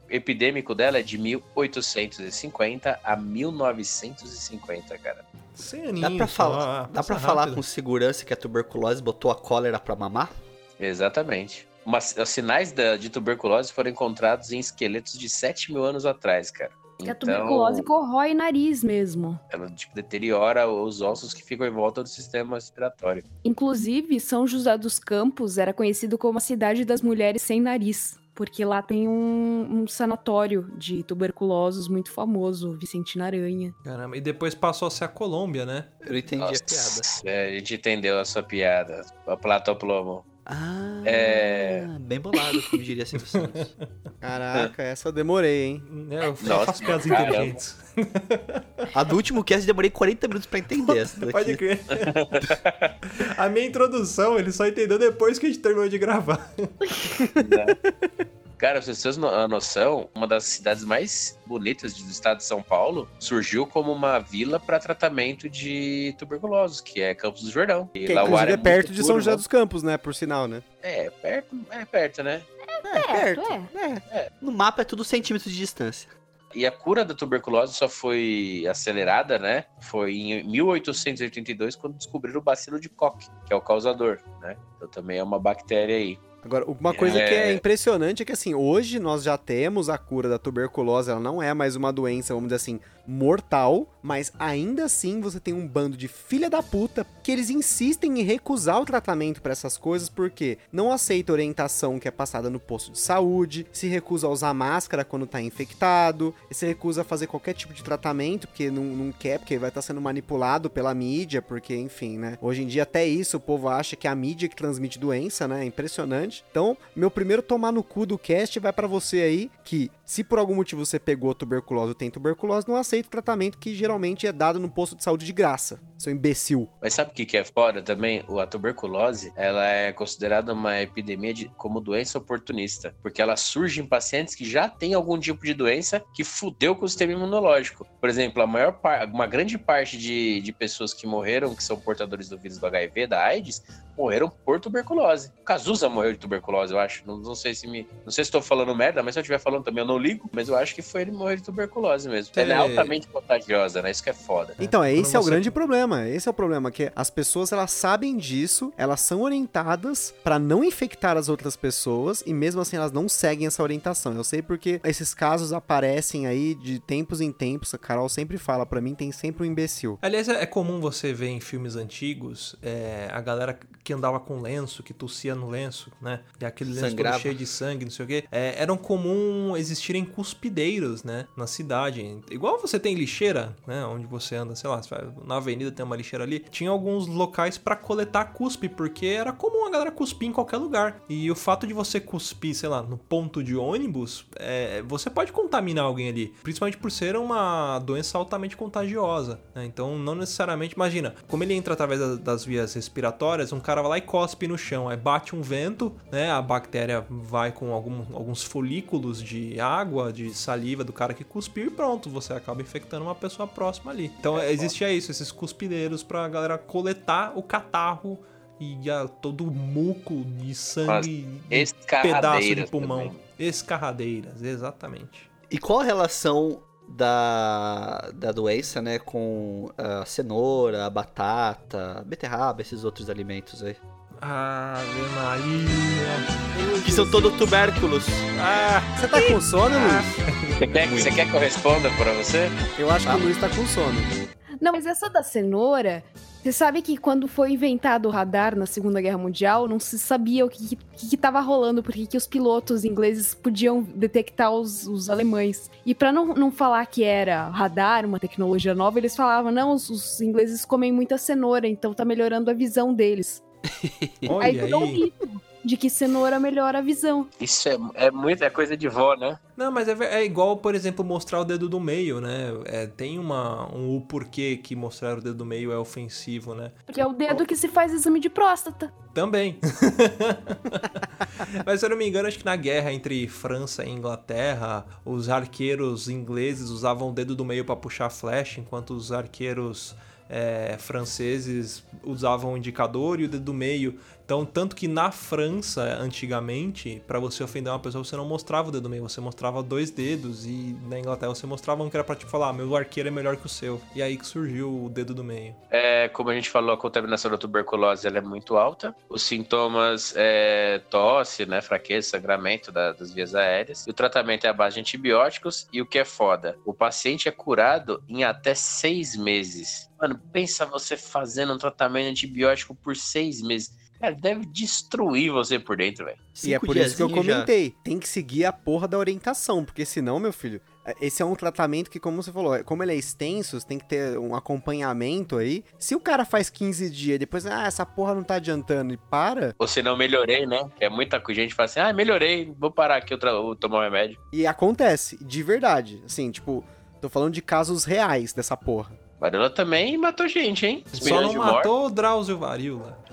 epidêmico dela é de 1850 a 1950, cara. Sem Dá aninho, pra, só, falar, dá pra falar rápido. com segurança que a tuberculose botou a cólera pra mamar? Exatamente. Uma- os sinais da- de tuberculose foram encontrados em esqueletos de 7 mil anos atrás, cara. Que a tuberculose corrói nariz mesmo. ela tipo, deteriora os ossos que ficam em volta do sistema respiratório. Inclusive, São José dos Campos era conhecido como a cidade das mulheres sem nariz. Porque lá tem um, um sanatório de tuberculosos muito famoso, Vicentina Aranha. Caramba, e depois passou a ser a Colômbia, né? Eu entendi Nossa, a piada. é, a gente entendeu a sua piada. A Platão Plomo. Ah, É. bem bolado, como diria Silvio Santos. Caraca, essa eu demorei, hein? É, eu Nossa, faço piadas caramba. inteligentes. A do último cast demorei 40 minutos pra entender essa daqui. Pode crer. a minha introdução, ele só entendeu depois que a gente terminou de gravar. Cara, pra vocês terem a noção, uma das cidades mais bonitas do estado de São Paulo surgiu como uma vila para tratamento de tuberculosos, que é Campos do Jordão. E Que lá o ar é muito perto de puro, São José né? dos Campos, né? Por sinal, né? É, perto, é perto, né? É, Perto, é. No mapa é tudo centímetros de distância. E a cura da tuberculose só foi acelerada, né? Foi em 1882, quando descobriram o bacilo de Koch, que é o causador, né? Então também é uma bactéria aí. Agora, uma coisa É. que é impressionante é que, assim, hoje nós já temos a cura da tuberculose, ela não é mais uma doença, vamos dizer assim, mortal, mas ainda assim você tem um bando de filha da puta que eles insistem em recusar o tratamento pra essas coisas porque não aceita orientação que é passada no posto de saúde, se recusa a usar máscara quando tá infectado, se recusa a fazer qualquer tipo de tratamento porque não, não quer, porque vai estar sendo manipulado pela mídia, porque, enfim, né? Hoje em dia até isso o povo acha que é a mídia que transmite doença, né? É impressionante. Então, meu primeiro tomar no cu do cast vai pra você aí que se por algum motivo você pegou tuberculose ou tem tuberculose, não aceita o tratamento que geralmente é dado no posto de saúde de graça. Seu imbecil. Mas sabe o que é foda também? A tuberculose, ela é considerada uma epidemia de, como doença oportunista, porque ela surge em pacientes que já têm algum tipo de doença que fudeu com o sistema imunológico. Por exemplo, a maior par, uma grande parte de, de pessoas que morreram, que são portadores do vírus do HIV, da AIDS, morreram por tuberculose. Cazuza morreu tuberculose, eu acho. Não, não sei se me, não sei se estou falando merda, mas se eu estiver falando também eu não ligo, mas eu acho que foi ele morrer de tuberculose mesmo. Ela é altamente contagiosa, né? Isso que é foda. Então, é Quando esse é o grande problema. Esse é o problema que as pessoas elas sabem disso, elas são orientadas pra não infectar as outras pessoas e mesmo assim elas não seguem essa orientação. Eu sei porque esses casos aparecem aí de tempos em tempos. A Carol sempre fala pra mim, tem sempre um imbecil. Aliás, é é comum você ver em filmes antigos é, a galera que andava com lenço, que tossia no lenço, né? E aquele lenço cheio de sangue, não sei o quê. É, eram comum existirem cuspideiros, né? Na cidade. Igual você tem lixeira, né? Onde você anda, sei lá, na avenida tem uma lixeira ali. Tinha alguns locais pra coletar cuspe, porque era comum a galera cuspir em qualquer lugar. E o fato de você cuspir, sei lá, no ponto de ônibus, é, você pode contaminar alguém ali. Principalmente por ser uma doença altamente contagiosa. né? Então, não necessariamente. Imagina, como ele entra através da- das vias respiratórias, um cara vai lá e cospe no chão. Aí bate um vento, né? A bactéria vai com algum- alguns folículos de água, de saliva do cara que cuspiu e pronto, você acaba infectando uma pessoa próxima ali. Então, existia isso, esses cuspideiros pra galera coletar o catarro e ah, todo o muco de sangue e pedaço de pulmão. também. Escarradeiras, exatamente. E qual a relação da, da doença, né, com a cenoura, a batata, beterraba, esses outros alimentos aí? Ave Maria. Que são todos tubérculos. Ah, Você tá com sono, Luiz? Você quer, você quer que eu responda pra você? Eu acho que o Luiz tá com sono. Não, mas essa da cenoura, você sabe que quando foi inventado o radar na Segunda Guerra Mundial, não se sabia o que, que, que tava rolando, porque que os pilotos ingleses podiam detectar os, os alemães. E pra não, não falar que era radar, uma tecnologia nova, eles falavam, não, os, os ingleses comem muita cenoura, então tá melhorando a visão deles. olha Aí virou um aí. mito. de que cenoura melhora a visão. Isso é, é muita coisa de vó, né? Não, mas é, é igual, por exemplo, mostrar o dedo do meio, né? É, tem uma, um o porquê que mostrar o dedo do meio é ofensivo, né? Que é o dedo que se faz exame de próstata. Também. Mas se eu não me engano, acho que na guerra entre França e Inglaterra, os arqueiros ingleses usavam o dedo do meio para puxar a flecha, enquanto os arqueiros é, franceses usavam o indicador e o dedo do meio. Então, tanto que na França, antigamente, para você ofender uma pessoa, você não mostrava o dedo do meio, você mostrava dois dedos. E na Inglaterra você mostrava um que era pra tipo falar, ah, meu arqueiro é melhor que o seu. E aí que surgiu o dedo do meio. É, como a gente falou, a contaminação da tuberculose ela é muito alta. Os sintomas é tosse, né, fraqueza, sangramento da- das vias aéreas. E o tratamento é à base de antibióticos. E o que é foda, o paciente é curado em até seis meses. Mano, pensa você fazendo um tratamento antibiótico por seis meses. Cara, deve destruir você por dentro, velho. E é por isso que eu diazinho já- comentei. Tem que seguir a porra da orientação, porque senão, meu filho, é- esse é um tratamento que, como você falou, é- como ele é extenso, você tem que ter um acompanhamento aí. Se o cara faz 15 dias e depois, ah, essa porra não tá adiantando e para, Ou se não melhorei, né? É muita gente fala assim, ah, melhorei, vou parar aqui, eu vou tomar um remédio. e acontece, de verdade. Assim, tipo, tô falando de casos reais dessa porra. Varíola também matou gente, hein? Os Só não matou o Drauzio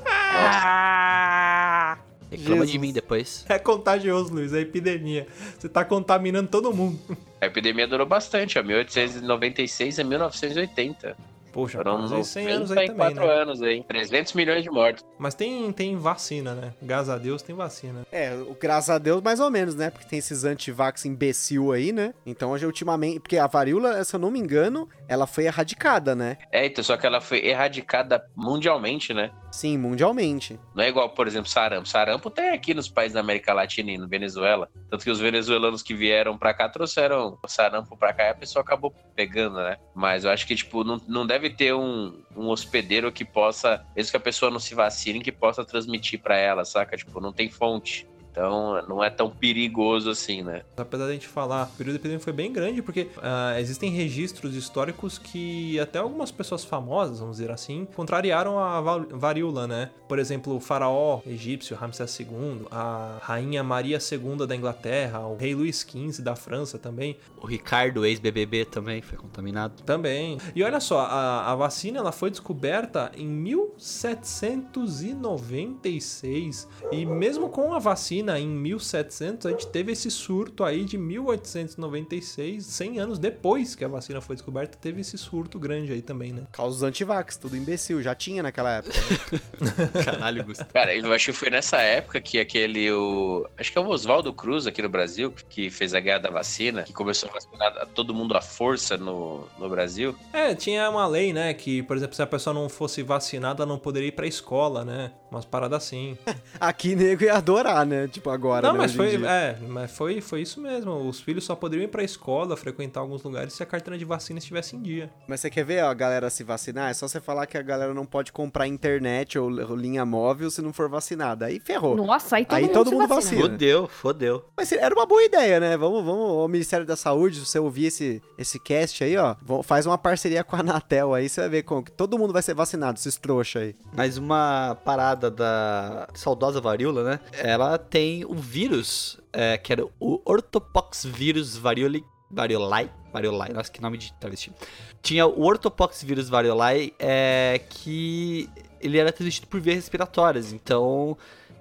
Varíola. Reclama de Jesus. mim depois. É contagioso, Luiz, é epidemia. Você tá contaminando todo mundo. A epidemia durou bastante, ó, 1896 a 1980. Poxa, Foram quase 100 anos aí também, 94 né? anos aí. 300 milhões de mortos. Mas tem, tem vacina, né? Graças a Deus tem vacina. É, o- graças a Deus, mais ou menos, né? Porque tem esses antivax imbecil aí, né? Então, hoje, ultimamente. Porque a varíola, se eu não me engano, ela foi erradicada, né? É, então, só que ela foi erradicada mundialmente, né? Sim, mundialmente. Não é igual, por exemplo, sarampo. Sarampo tem aqui nos países da América Latina e no Venezuela. Tanto que os venezuelanos que vieram pra cá trouxeram o sarampo pra cá e a pessoa acabou pegando, né? Mas eu acho que, tipo, não, não deve ter um, um hospedeiro que possa, mesmo que a pessoa não se vacine, que possa transmitir pra ela, saca? Tipo, não tem fonte. Então, não é tão perigoso assim, né? Apesar da gente falar, o período epidêmico foi bem grande, porque ah, existem registros históricos que até algumas pessoas famosas, vamos dizer assim, contrariaram a va- varíola, né? Por exemplo, o faraó egípcio Ramsés II, a rainha Maria II da Inglaterra, o rei Luís XV da França também, O Ricardo, ex-BBB, também foi contaminado. Também. E olha só, a, a vacina ela foi descoberta em 1796 e mesmo com a vacina em 1700 a gente teve esse surto aí de 1896, 100 anos depois que a vacina foi descoberta, teve esse surto grande aí também, né? Causa antivax, tudo imbecil. Já tinha naquela época. Caralho, Gustavo. Cara, eu acho que foi nessa época que aquele. O, acho que é o Oswaldo Cruz aqui no Brasil, que fez a guerra da vacina, que começou a vacinar todo mundo à força no, no Brasil. É, tinha uma lei, né, que, por exemplo, se a pessoa não fosse vacinada, ela não poderia ir pra escola, né? Umas paradas assim. Aqui nego ia adorar, né? Tipo, agora. Não, né, mas foi, é, mas foi, foi isso mesmo. Os filhos só poderiam ir pra escola, frequentar alguns lugares se a carteira de vacina estivesse em dia. Mas você quer ver ó, a galera se vacinar? É só você falar que a galera não pode comprar internet ou, linha móvel se não for vacinada. Aí ferrou. Nossa, aí todo Aí mundo todo se mundo vacina. vacina. Fodeu, fodeu. Mas era uma boa ideia, né? Vamos, vamos, o Ministério da Saúde, se você ouvir esse, esse cast aí, ó, faz uma parceria com a Anatel aí, você vai ver como que todo mundo vai ser vacinado, esses trouxa aí. Mas uma parada da saudosa varíola, né? Ela tem um vírus, é, que era o Orthopox vírus varioli, variolae. Variolae, nossa, que nome de travesti. Tinha o Orthopox vírus variolae, é, que ele era transmitido por vias respiratórias, então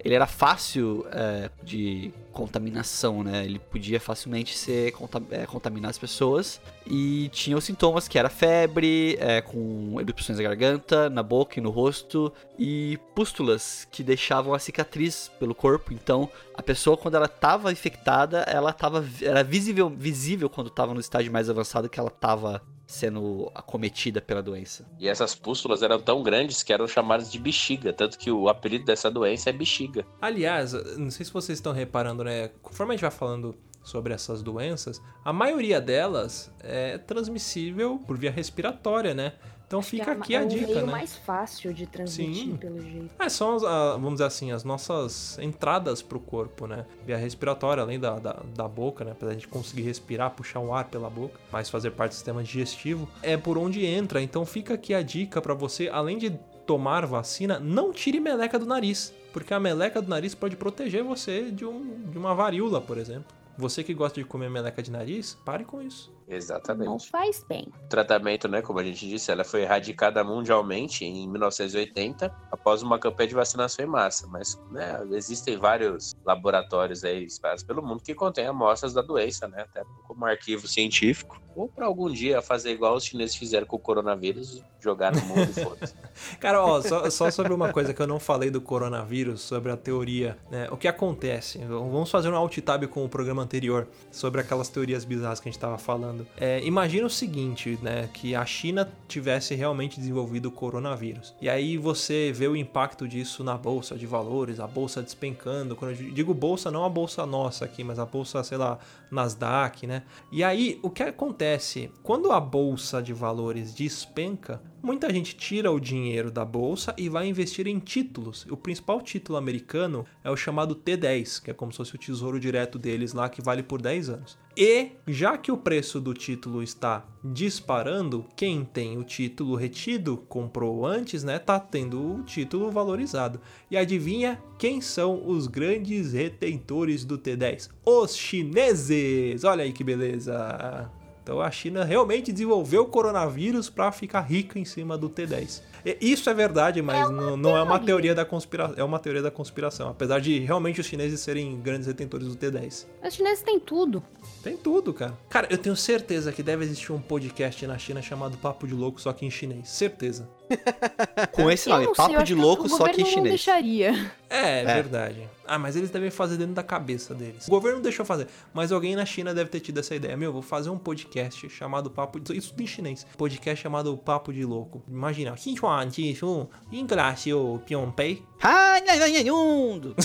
ele era fácil é, de contaminação, né? Ele podia facilmente ser é, contaminar as pessoas e tinha os sintomas que era febre, é, com erupções na garganta, na boca e no rosto e pústulas que deixavam a cicatriz pelo corpo. Então, a pessoa quando ela estava infectada, ela tava era visível, visível quando estava no estágio mais avançado que ela estava sendo acometida pela doença. E essas pústulas eram tão grandes que eram chamadas de bexiga. Tanto que o apelido dessa doença é bexiga. Aliás, não sei se vocês estão reparando, né? Conforme a gente vai falando sobre essas doenças, a maioria delas é transmissível por via respiratória, né? Então fica aqui é a o dica, meio né? mais fácil de transmitir, Sim. pelo jeito. É, são, as, a- vamos dizer assim, as nossas entradas pro corpo, né? Via respiratória, além da, da, da boca, né? Apesar de a gente conseguir respirar, puxar o ar pela boca, mas fazer parte do sistema digestivo, é por onde entra. Então fica aqui a dica pra você, além de tomar vacina, não tire meleca do nariz, porque a meleca do nariz pode proteger você de, um, de uma varíola, por exemplo. Você que gosta de comer meleca de nariz, pare com isso. Exatamente. Não faz bem. O tratamento, né, como a gente disse, ela foi erradicada mundialmente em 1980 após uma campanha de vacinação em massa. Mas, né, existem vários laboratórios aí espalhados pelo mundo que contêm amostras da doença, né, até como arquivo científico. Ou para algum dia fazer igual os chineses fizeram com o coronavírus, jogar no mundo e foda-se. Cara, ó, só, só sobre uma coisa que eu não falei do coronavírus, sobre a teoria, né? O que acontece? Vamos fazer um alt tab com o programa anterior sobre aquelas teorias bizarras que a gente tava falando. É, imagina o seguinte, né? Que a China tivesse realmente desenvolvido o coronavírus. E aí você vê o impacto disso na bolsa de valores, a bolsa despencando. Quando eu digo bolsa, não a bolsa nossa aqui, mas a bolsa, sei lá, Nasdaq, né? E aí o que acontece? Quando a bolsa de valores despenca, muita gente tira o dinheiro da bolsa e vai investir em títulos. O principal título americano é o chamado T10, que é como se fosse o tesouro direto deles lá, que vale por 10 anos. E já que o preço do título está disparando, quem tem o título retido, comprou antes, né, tá tendo o título valorizado. E adivinha quem são os grandes retentores do T10? Os chineses! Olha aí que beleza! Então a China realmente desenvolveu o coronavírus para ficar rica em cima do T10. E Isso é verdade, mas não, não é uma teoria da conspiração, é uma teoria da conspiração, apesar de realmente os chineses serem grandes retentores do T10. Os chineses têm tudo. Tem tudo, cara. Cara, eu tenho certeza que deve existir um podcast na China chamado Papo de Louco, só que em chinês. Certeza. Com esse nome, não papo de louco, só que governo em não chinês. deixaria. É, É. verdade. Ah, mas eles devem fazer dentro da cabeça deles. O governo não deixou fazer, mas alguém na China deve ter tido essa ideia. Meu, vou fazer um podcast chamado Papo de... Isso em chinês. Podcast chamado Papo de Louco. Imagina. "Xinchuan jishu, Ingracio Pionpei." Ai, ai, ai, ai, undo.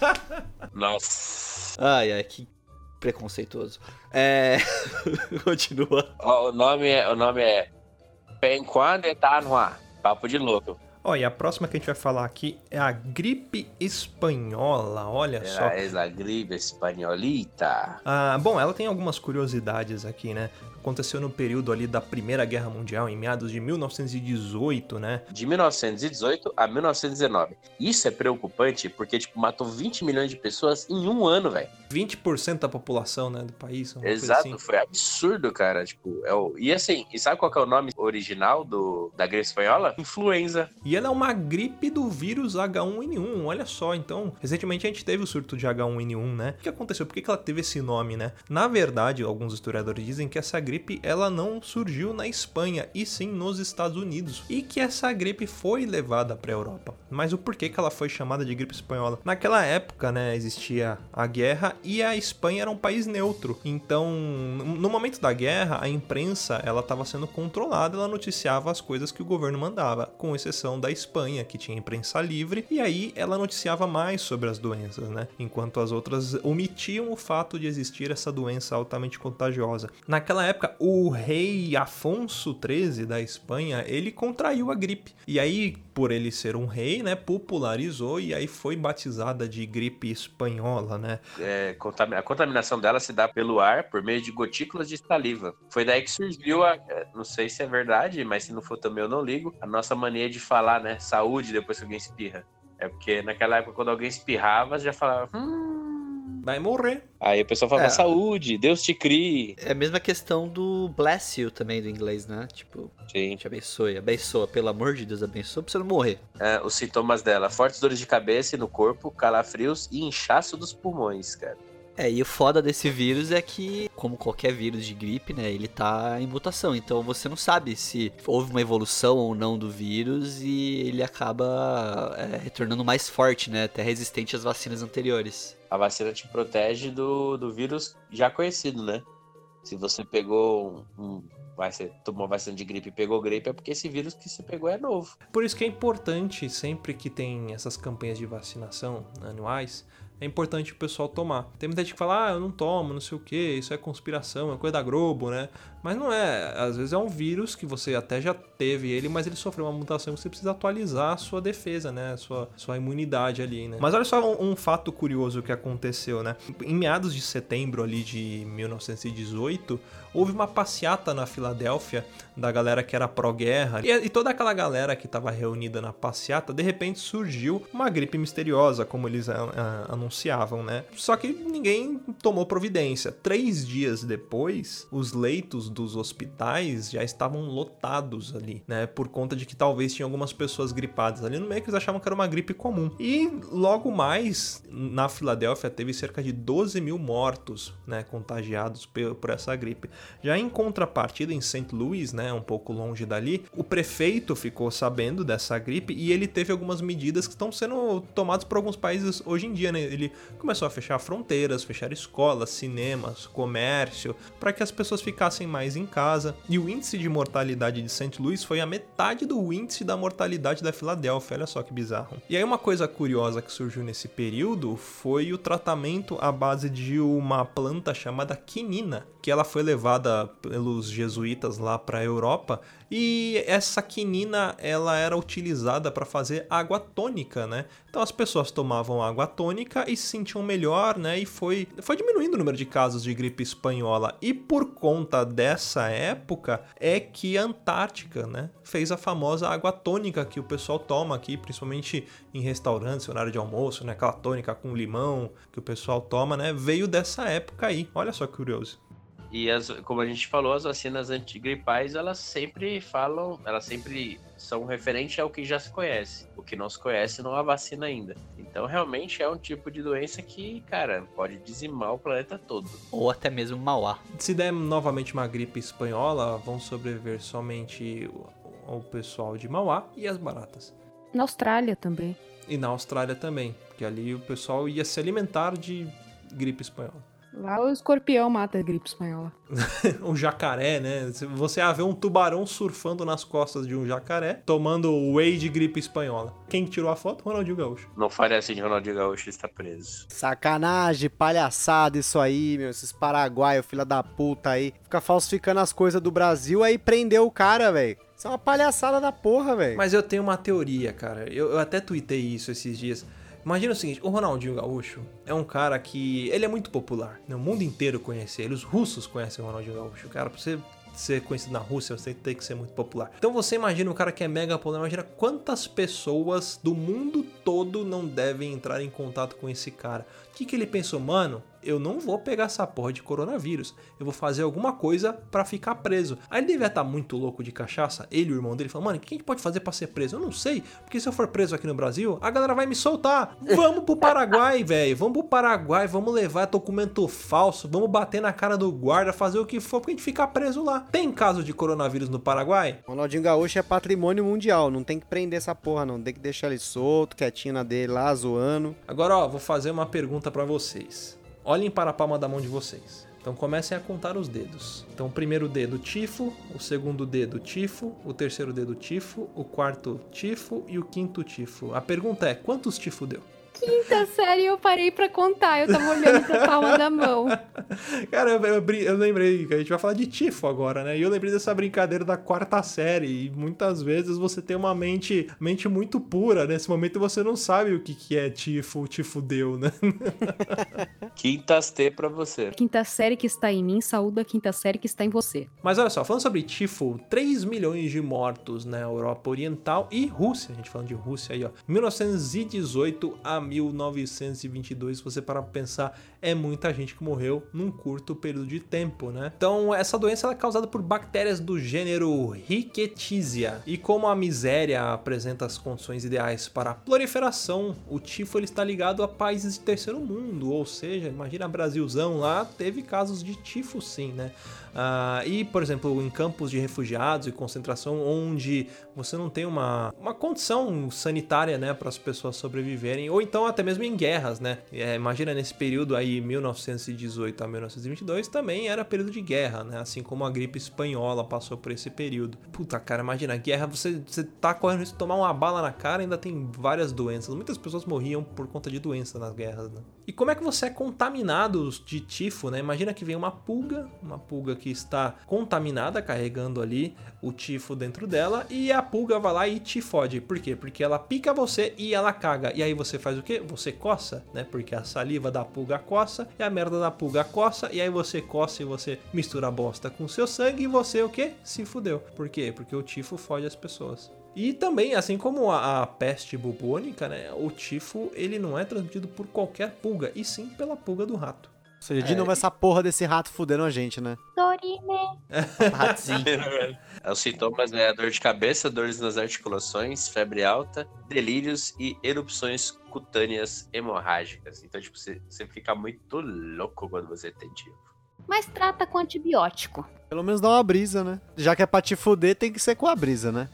Nossa. Ai, ai, que preconceituoso. É. Continua. Ó, o nome é, o nome é Penquan de Tanhua. Papo de louco. Ó, e a próxima que a gente vai falar aqui é a gripe espanhola. Olha só. É a gripe espanholita. Ah, bom, ela tem algumas curiosidades aqui, né? Aconteceu no período ali da Primeira Guerra Mundial, em meados de 1918, né? De 1918 a 1919. Isso é preocupante porque, tipo, matou 20 milhões de pessoas em um ano, velho. 20% da população, né, do país. Exato, assim. foi absurdo, cara. Tipo, é o... E assim, e sabe qual é o nome original do... da gripe espanhola? Influenza. E ela é uma gripe do vírus H1N1, olha só. Então, recentemente a gente teve o surto de H1N1, né? O que aconteceu? Por que ela teve esse nome, né? Na verdade, alguns historiadores dizem que essa gripe ela não surgiu na Espanha, e sim nos Estados Unidos. E que essa gripe foi levada para a Europa. Mas o porquê que ela foi chamada de gripe espanhola? Naquela época, né, existia a guerra e a Espanha era um país neutro. Então, no momento da guerra, a imprensa ela estava sendo controlada, ela noticiava as coisas que o governo mandava, com exceção da Espanha, que tinha imprensa livre, e aí ela noticiava mais sobre as doenças, né? Enquanto as outras omitiam o fato de existir essa doença altamente contagiosa. Naquela época, o rei Afonso XIII da Espanha, ele contraiu a gripe. E aí, por ele ser um rei, né, popularizou e aí foi batizada de gripe espanhola, né? É, a contaminação dela se dá pelo ar por meio de gotículas de saliva. Foi daí que surgiu a. é, Não sei se é verdade, mas se não for também eu não ligo. A nossa mania de falar, né? Saúde depois que alguém espirra. É porque naquela época, quando alguém espirrava, já falava. Hum. Vai morrer. Aí o pessoal falava É. saúde, Deus te crie. É a mesma questão do bless you também do inglês, né? Tipo, Sim. te abençoe, abençoa, pelo amor de Deus, abençoa pra você não morrer. É, os sintomas dela: fortes dores de cabeça e no corpo, calafrios e inchaço dos pulmões, cara. É, e o foda desse vírus é que, como qualquer vírus de gripe, né, ele tá em mutação. Então você não sabe se houve uma evolução ou não do vírus e ele acaba é, retornando mais forte, né, até resistente às vacinas anteriores. A vacina te protege do, do vírus já conhecido, né? Se você pegou um. um vai ser, tomou vacina de gripe e pegou gripe, é porque esse vírus que você pegou é novo. Por isso que é importante, sempre que tem essas campanhas de vacinação anuais, é importante o pessoal tomar. Tem muita gente que fala, ah, eu não tomo, não sei o que, isso é conspiração, é coisa da Globo, né? Mas não é. Às vezes é um vírus que você até já teve ele, mas ele sofreu uma mutação e você precisa atualizar a sua defesa, né? A sua, sua imunidade ali, né? Mas olha só um, um fato curioso que aconteceu, né? Em meados de setembro ali de 1918, houve uma passeata na Filadélfia da galera que era pró-guerra. E, e, toda aquela galera que estava reunida na passeata, de repente surgiu uma gripe misteriosa, como eles a, a, anunciavam, né? Só que ninguém tomou providência. Três dias depois, os leitos dos hospitais já estavam lotados ali, né? Por conta de que talvez tinha algumas pessoas gripadas ali no meio que eles achavam que era uma gripe comum. E logo mais, na Filadélfia, teve cerca de 12 mil mortos, né? Contagiados por, essa gripe. Já em contrapartida, em St. Louis, né? Um pouco longe dali, o prefeito ficou sabendo dessa gripe e ele teve algumas medidas que estão sendo tomadas por alguns países hoje em dia, né? Ele começou a fechar fronteiras, fechar escolas, cinemas, comércio, para que as pessoas ficassem mais em casa. E o índice de mortalidade de St. Louis foi a metade do índice da mortalidade da Filadélfia. Olha só que bizarro. E aí uma coisa curiosa que surgiu nesse período foi o tratamento à base de uma planta chamada quinina, que ela foi levada pelos jesuítas lá para a Europa e essa quinina ela era utilizada para fazer água tônica, né? Então as pessoas tomavam água tônica e se sentiam melhor, né? E foi, foi diminuindo o número de casos de gripe espanhola. E por conta dessa época é que a Antártica, né, fez a famosa água tônica que o pessoal toma aqui, principalmente em restaurantes, horário de almoço, né? Aquela tônica com limão que o pessoal toma, né? Veio dessa época aí. Olha só que curioso. E as, como a gente falou, as vacinas antigripais, elas sempre falam, elas sempre são referentes ao que já se conhece. O que não se conhece não há vacina ainda. Então, realmente é um tipo de doença que, cara, pode dizimar o planeta todo. Ou até mesmo Mauá. Se der novamente uma gripe espanhola, vão sobreviver somente o, o pessoal de Mauá e as baratas. Na Austrália também. E na Austrália também, porque ali o pessoal ia se alimentar de gripe espanhola. Lá o escorpião mata a gripe espanhola. um jacaré, né? Você ia ver um tubarão surfando nas costas de um jacaré, tomando whey de gripe espanhola. Quem tirou a foto? Ronaldinho Gaúcho. Não faria assim de Ronaldinho Gaúcho está preso. Sacanagem, palhaçada isso aí, meu. Esses paraguaios, filha da puta aí. Fica falsificando as coisas do Brasil, aí prendeu o cara, velho. Isso é uma palhaçada da porra, velho. Mas eu tenho uma teoria, cara. Eu, eu até tuitei isso esses dias. Imagina o seguinte, o Ronaldinho Gaúcho é um cara que ele é muito popular, né? o mundo inteiro conhece ele, os russos conhecem o Ronaldinho Gaúcho. Cara, pra você ser conhecido na Rússia, você tem que ser muito popular. Então você imagina um cara que é mega popular, imagina quantas pessoas do mundo todo não devem entrar em contato com esse cara. O que, que ele pensou, mano? Eu não vou pegar essa porra de coronavírus. Eu vou fazer alguma coisa para ficar preso. Aí ele devia estar tá muito louco de cachaça. Ele e o irmão dele falou: Mano, o que a gente pode fazer para ser preso? Eu não sei. Porque se eu for preso aqui no Brasil, a galera vai me soltar. Vamos pro Paraguai, velho. Vamos pro Paraguai. Vamos levar documento falso. Vamos bater na cara do guarda, fazer o que for pra gente ficar preso lá. Tem caso de coronavírus no Paraguai? Ronaldinho Gaúcho é patrimônio mundial. Não tem que prender essa porra, não. Tem que deixar ele solto, quietinho na dele lá, zoando. Agora, ó, vou fazer uma pergunta para vocês. Olhem para a palma da mão de vocês. Então comecem a contar os dedos. Então, primeiro dedo tifo, o segundo dedo tifo, o terceiro dedo tifo, o quarto tifo e o quinto tifo. A pergunta é: quantos tifo deu? Quinta série eu parei pra contar, eu tava olhando pra palma da mão. Cara, eu, eu, eu, lembrei que a gente vai falar de tifo agora, né? E eu lembrei dessa brincadeira da quarta série. E muitas vezes você tem uma mente, mente muito pura. Nesse momento você não sabe o que, que é tifo, o tifo deu, né? Quintas T pra você. Quinta série que está em mim, saúde a quinta série que está em você. Mas olha só, falando sobre tifo, 3 milhões de mortos na Europa Oriental e Rússia. A gente falando de Rússia aí, ó. 1918 a 1922, se você parar pra pensar, é muita gente que morreu num curto período de tempo, né? Então, essa doença é causada por bactérias do gênero Rickettsia. E como a miséria apresenta as condições ideais para a proliferação, o tifo ele está ligado a países de terceiro mundo, ou seja, imagina Brasilzão lá, teve casos de tifo sim, né? Uh, e, por exemplo, em campos de refugiados e concentração, onde você não tem uma, uma condição sanitária né, para as pessoas sobreviverem, ou então até mesmo em guerras, né? É, imagina nesse período aí, 1918 a 1922, também era período de guerra, né? Assim como a gripe espanhola passou por esse período. Puta, cara, imagina, guerra, você, você tá correndo de tomar uma bala na cara ainda tem várias doenças. Muitas pessoas morriam por conta de doença nas guerras, né? E como é que você é contaminado de tifo, né? Imagina que vem uma pulga, uma pulga que está contaminada, carregando ali o tifo dentro dela, e a pulga vai lá e te fode. Por quê? Porque ela pica você e ela caga. E aí você faz o quê? Você coça, né? Porque a saliva da pulga coça e a merda da pulga coça, e aí você coça e você mistura a bosta com seu sangue e você o quê? Se fudeu. Por quê? Porque o tifo fode as pessoas. E também, assim como a, a, peste bubônica, né, o tifo ele não é transmitido por qualquer pulga, e sim pela pulga do rato. Ou seja, de É, novo essa porra desse rato fudendo a gente, né? Dorime. Ratinho. É, Os sintomas é dor de cabeça, dores nas articulações, febre alta, delírios e erupções cutâneas hemorrágicas. Então, tipo, você, você fica muito louco quando você tem tifo. Mas trata com antibiótico. Pelo menos dá uma brisa, né? Já que é pra te fuder, tem que ser com a brisa, né?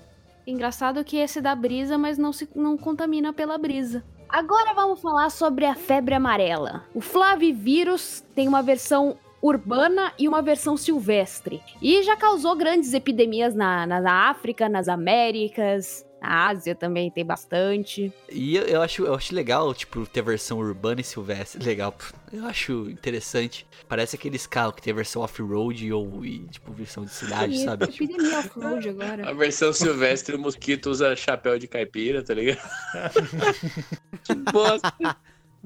Engraçado que esse dá brisa, mas não se não contamina pela brisa. Agora vamos falar sobre a febre amarela. O flavivírus tem uma versão urbana e uma versão silvestre. E já causou grandes epidemias na, na África, nas Américas, na Ásia também tem bastante. E eu, eu acho, eu acho legal, tipo, ter versão urbana e silvestre. Legal. Eu acho interessante. Parece aqueles carros que tem versão off-road ou, e, tipo, versão de cidade, Ih, sabe? Epidemia off-road A agora. versão silvestre, o mosquito usa chapéu de caipira, tá ligado? que bosta.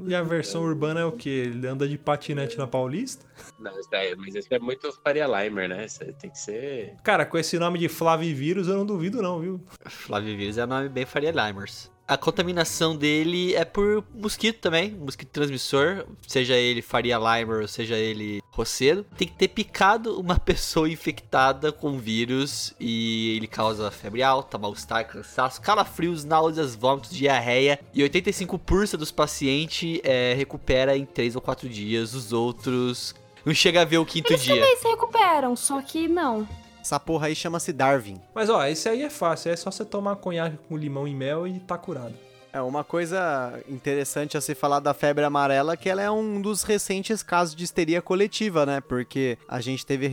E a versão urbana é o quê? Ele anda de patinete na Paulista? Não, daí, mas isso é muito Faria Limer, né? Isso tem que ser. Cara, com esse nome de Flavivírus eu não duvido não, viu? Flavivírus é um nome bem Faria Limers. A contaminação dele é por mosquito também, mosquito transmissor, seja ele Faria Limer ou seja ele roceiro. Tem que ter picado uma pessoa infectada com vírus e ele causa febre alta, mal-estar, cansaço, calafrios, náuseas, vômitos, diarreia. E 85% dos pacientes é, recupera em 3 ou 4 dias, os outros não chega a ver o quinto Eles dia. também se recuperam, só que não. Essa porra aí chama-se Darwin. Mas ó, esse aí é fácil, é só você tomar conhaque com limão e mel e tá curado. É uma coisa interessante a se falar da febre amarela que ela é um dos recentes casos de histeria coletiva, né? Porque a gente teve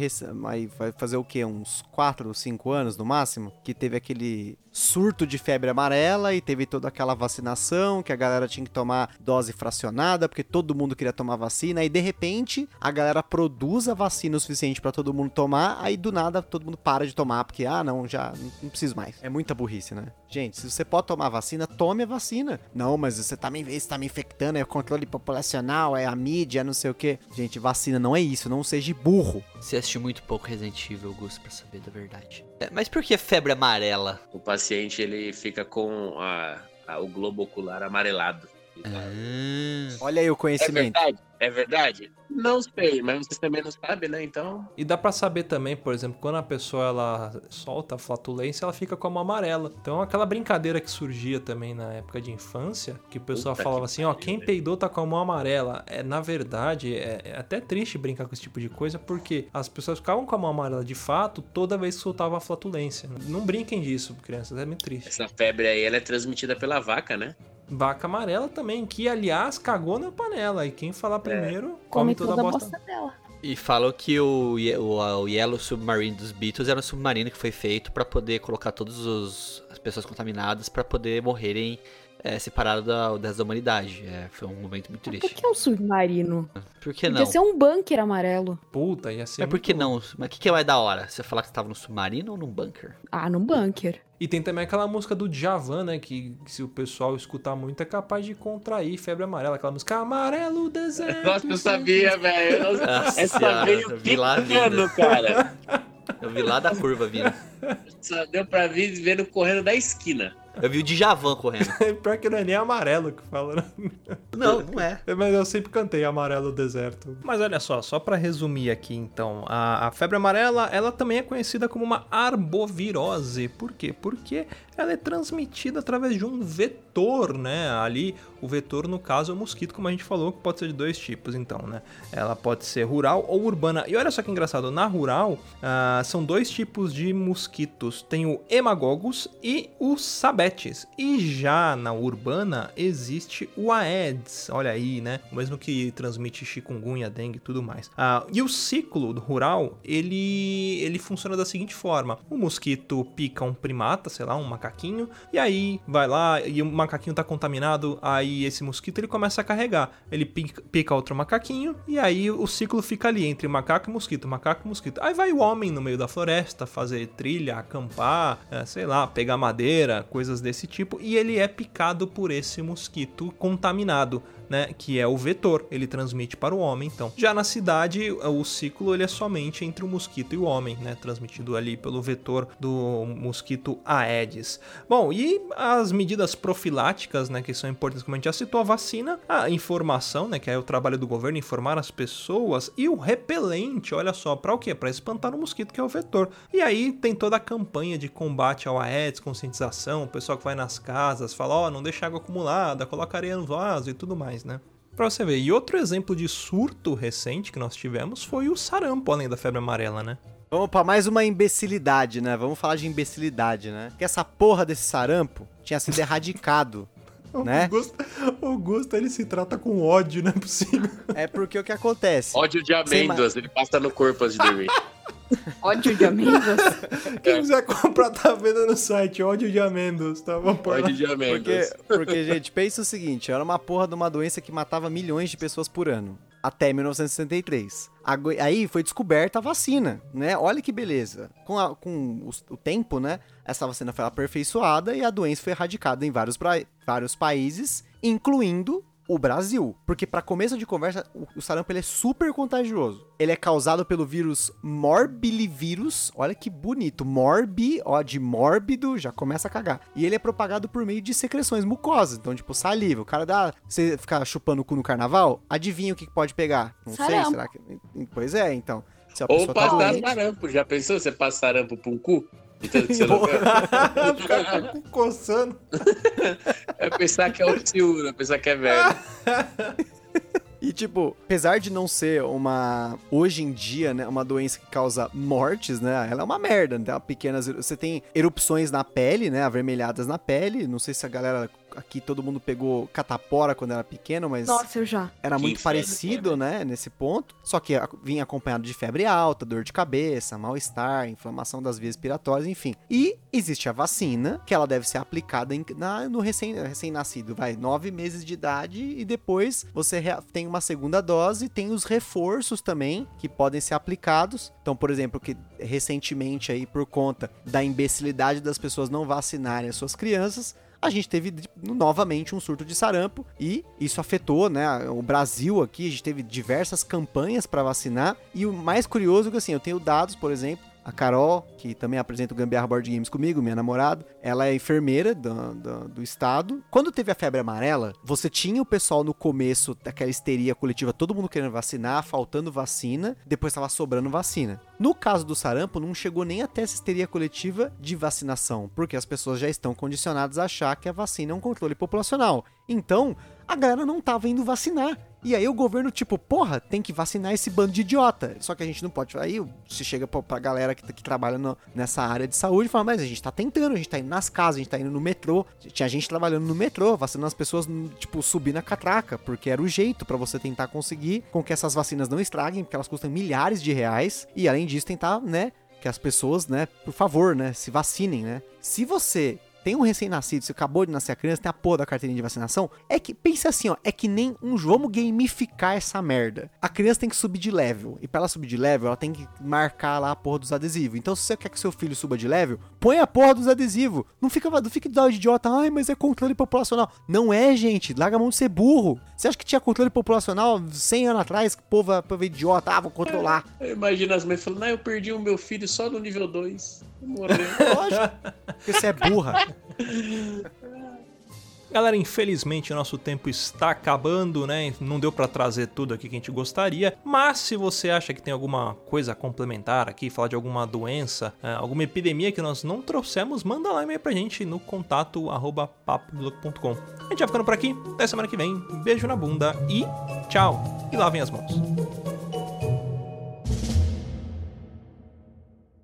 aí vai fazer o quê? Uns 4 ou 5 anos no máximo, que teve aquele surto de febre amarela e teve toda aquela vacinação que a galera tinha que tomar dose fracionada, porque todo mundo queria tomar vacina e de repente a galera produz a vacina o suficiente pra todo mundo tomar, aí do nada todo mundo para de tomar porque ah, não, já não preciso mais. É muita burrice, né? Gente, se você pode tomar vacina, tome a vacina. Não, mas você tá me, você tá me infectando, é o controle populacional, é a mídia, é não sei o quê. Gente, vacina não é isso, não seja burro. Você assistiu muito pouco Resident Evil, Gus, pra saber da verdade. É, mas por que febre amarela? O paciente ele fica com a- a- o globo ocular amarelado. Ah, Olha aí o É conhecimento. verdade? É verdade? Não sei, mas você também não sabe, né? Então. E dá pra saber também, por exemplo, quando a pessoa ela solta a flatulência, ela fica com a mão amarela. Então aquela brincadeira que surgia também na época de infância, que o pessoal Puta falava assim, ó, quem velho. peidou tá com a mão amarela. É, na verdade, é, é até triste brincar com esse tipo de coisa, porque as pessoas ficavam com a mão amarela de fato toda vez que soltava a flatulência. Não brinquem disso, crianças, é muito triste. Essa febre aí ela é transmitida pela vaca, né? Vaca amarela também, que aliás cagou na panela. E quem falar primeiro, come, Come toda, toda a a bosta. bosta dela. E falam que o, o, o Yellow Submarine dos Beatles era um submarino que foi feito pra poder colocar todas as pessoas contaminadas pra poder morrerem é, separadas da, da humanidade. É, foi um momento muito Por triste. que um submarino? Por que Podia não? ser um bunker amarelo. Puta, ia ser Mas por que não? Mas o que, que é mais da hora? Você falar que você tava no submarino ou num bunker? Ah, num bunker. E tem também aquela música do Djavan, né? Que se o pessoal escutar muito é capaz de contrair febre amarela. Aquela música Amarelo Deserto. Nossa, eu sabia, velho. Essa senhora, veio eu vi lá vindo. cara. Eu vi lá da curva vindo. Só deu pra vir vendo correndo da esquina. Eu vi o Djavan correndo. Pior que não é nem amarelo que fala, né? Não, não é. Mas eu sempre cantei Amarelo Deserto. Mas olha só, só pra resumir aqui então, a, a febre amarela, ela também é conhecida como uma arbovirose. Por quê? Porque ela é transmitida através de um vetor, né? Ali, o vetor, no caso, é o mosquito, como a gente falou, que pode ser de dois tipos, então, né? Ela pode ser rural ou urbana. E olha só que engraçado, na rural, ah, são dois tipos de mosquitos. Tem o hemagogus e o sabetes. E já na urbana, existe o aedes. Olha aí, né? O mesmo que transmite chikungunya, dengue e tudo mais. Ah, e o ciclo rural, ele, ele funciona da seguinte forma. O mosquito pica um primata, sei lá, um macaco macaquinho, e aí vai lá e o macaquinho tá contaminado, aí esse mosquito ele começa a carregar. Ele pica, outro macaquinho, e aí o ciclo fica ali entre macaco e mosquito, macaco e mosquito. Aí vai o homem no meio da floresta fazer trilha, acampar, é, sei lá, pegar madeira, coisas desse tipo, e ele é picado por esse mosquito contaminado né, que é o vetor, ele transmite para o homem, então. Já na cidade, o ciclo ele é somente entre o mosquito e o homem, né, transmitido ali pelo vetor do mosquito Aedes. Bom, e as medidas profiláticas, né, que são importantes, como a gente já citou, a vacina, a informação, né, que é o trabalho do governo informar as pessoas e o repelente, olha só, para o quê? Para espantar o mosquito que é o vetor. E aí tem toda a campanha de combate ao Aedes, conscientização, o pessoal que vai nas casas, fala, ó, oh, não deixa água acumulada, coloca areia no vaso e tudo mais, né? Pra você ver. E outro exemplo de surto recente que nós tivemos foi o sarampo, além da febre amarela, né? Vamos pra mais uma imbecilidade, né? Vamos falar de imbecilidade, né? Que essa porra desse sarampo tinha sido erradicado. né? O Augusto, ele se trata com ódio, não é possível. É porque o que acontece? Ódio de amêndoas, ele passa no corpo antes de dormir. Ódio de amêndoas. Quem quiser comprar, tá vendo no site. Ódio de amêndoas, tá? Vamos. Ódio de amêndoas. Porque, porque, gente, pensa o seguinte: era uma porra de uma doença que matava milhões de pessoas por ano. Até 1963. Agu- Aí foi descoberta a vacina, né? Olha que beleza. Com, a- com os- o, tempo, né? Essa vacina foi aperfeiçoada e a doença foi erradicada em vários, pra- vários países, incluindo o Brasil. Porque, para começo de conversa, o, o sarampo ele é super contagioso. Ele é causado pelo vírus morbilivírus. Olha que bonito. Morbi, ó, de mórbido, já começa a cagar. E ele é propagado por meio de secreções mucosas. Então, tipo, saliva. O cara dá. Você ficar chupando o cu no carnaval? Adivinha o que pode pegar? Não sei, Sarampo. será que. Pois é, então. Se a Ou tá passar doente. sarampo. Já pensou você passar sarampo pra um cu? Então, que você não quer? Ficar com o coçando. É pensar que é o tio, é pensar que é velho. E, tipo, apesar de não ser uma, hoje em dia, né, uma doença que causa mortes, né, ela é uma merda, né, pequenas, você tem erupções na pele, né, avermelhadas na pele, não sei se a galera aqui, todo mundo pegou catapora quando era pequeno, mas Nossa, eu já. era muito parecido, né, nesse ponto, só que vinha acompanhado de febre alta, dor de cabeça, mal-estar, inflamação das vias respiratórias, enfim. E existe a vacina, que ela deve ser aplicada em- na- no recém- recém-nascido, vai, nove meses de idade, e depois você tem uma segunda dose, tem os reforços também, que podem ser aplicados. Então, por exemplo, que recentemente aí, por conta da imbecilidade das pessoas não vacinarem as suas crianças, a gente teve novamente um surto de sarampo e isso afetou, né, o Brasil aqui, a gente teve diversas campanhas para vacinar. E o mais curioso é que assim, eu tenho dados, por exemplo, a Carol, que também apresenta o Gambiarra Board Games comigo, minha namorada, ela é enfermeira do, do, do estado. Quando teve a febre amarela, você tinha o pessoal no começo daquela histeria coletiva, todo mundo querendo vacinar, faltando vacina, depois tava sobrando vacina. No caso do sarampo, não chegou nem até essa histeria coletiva de vacinação, porque as pessoas já estão condicionadas a achar que a vacina é um controle populacional. Então, a galera não tava indo vacinar. E aí o governo, tipo, porra, tem que vacinar esse bando de idiota. Só que a gente não pode. Aí se chega pra, pra galera que, que trabalha no- nessa área de saúde e fala, mas a gente tá tentando, a gente tá indo nas casas, a gente tá indo no metrô. Tinha gente trabalhando no metrô, vacinando as pessoas, tipo, subir na catraca, porque era o jeito pra você tentar conseguir com que essas vacinas não estraguem, porque elas custam milhares de reais. E além disso, tentar, né, que as pessoas, né, por favor, né, se vacinem, né? Se você tem um recém-nascido, você acabou de nascer a criança, tem a porra da carteirinha de vacinação, é que, pensa assim, ó, é que nem um jogo, vamos gamificar essa merda. A criança tem que subir de level, e pra ela subir de level, ela tem que marcar lá a porra dos adesivos. Então, se você quer que seu filho suba de level, põe a porra dos adesivos. Não fica, não fica de idiota, ai, mas é controle populacional. Não é, gente, larga a mão de ser burro. Você acha que tinha controle populacional 100 anos atrás, que povo, povo é idiota, ah, vou controlar. Eu imagino as mães falando, ah, eu perdi o meu filho só no nível 2. Morreu. Lógico, porque você é burra. Galera, infelizmente o nosso tempo está acabando, né? Não deu pra trazer tudo aqui que a gente gostaria, mas se você acha que tem alguma coisa a complementar aqui, falar de alguma doença, eh, alguma epidemia que nós não trouxemos, manda lá e-mail pra gente no contato arroba papobloco.com. A gente vai ficando por aqui, até semana que vem. Beijo na bunda e tchau. E lavem as mãos.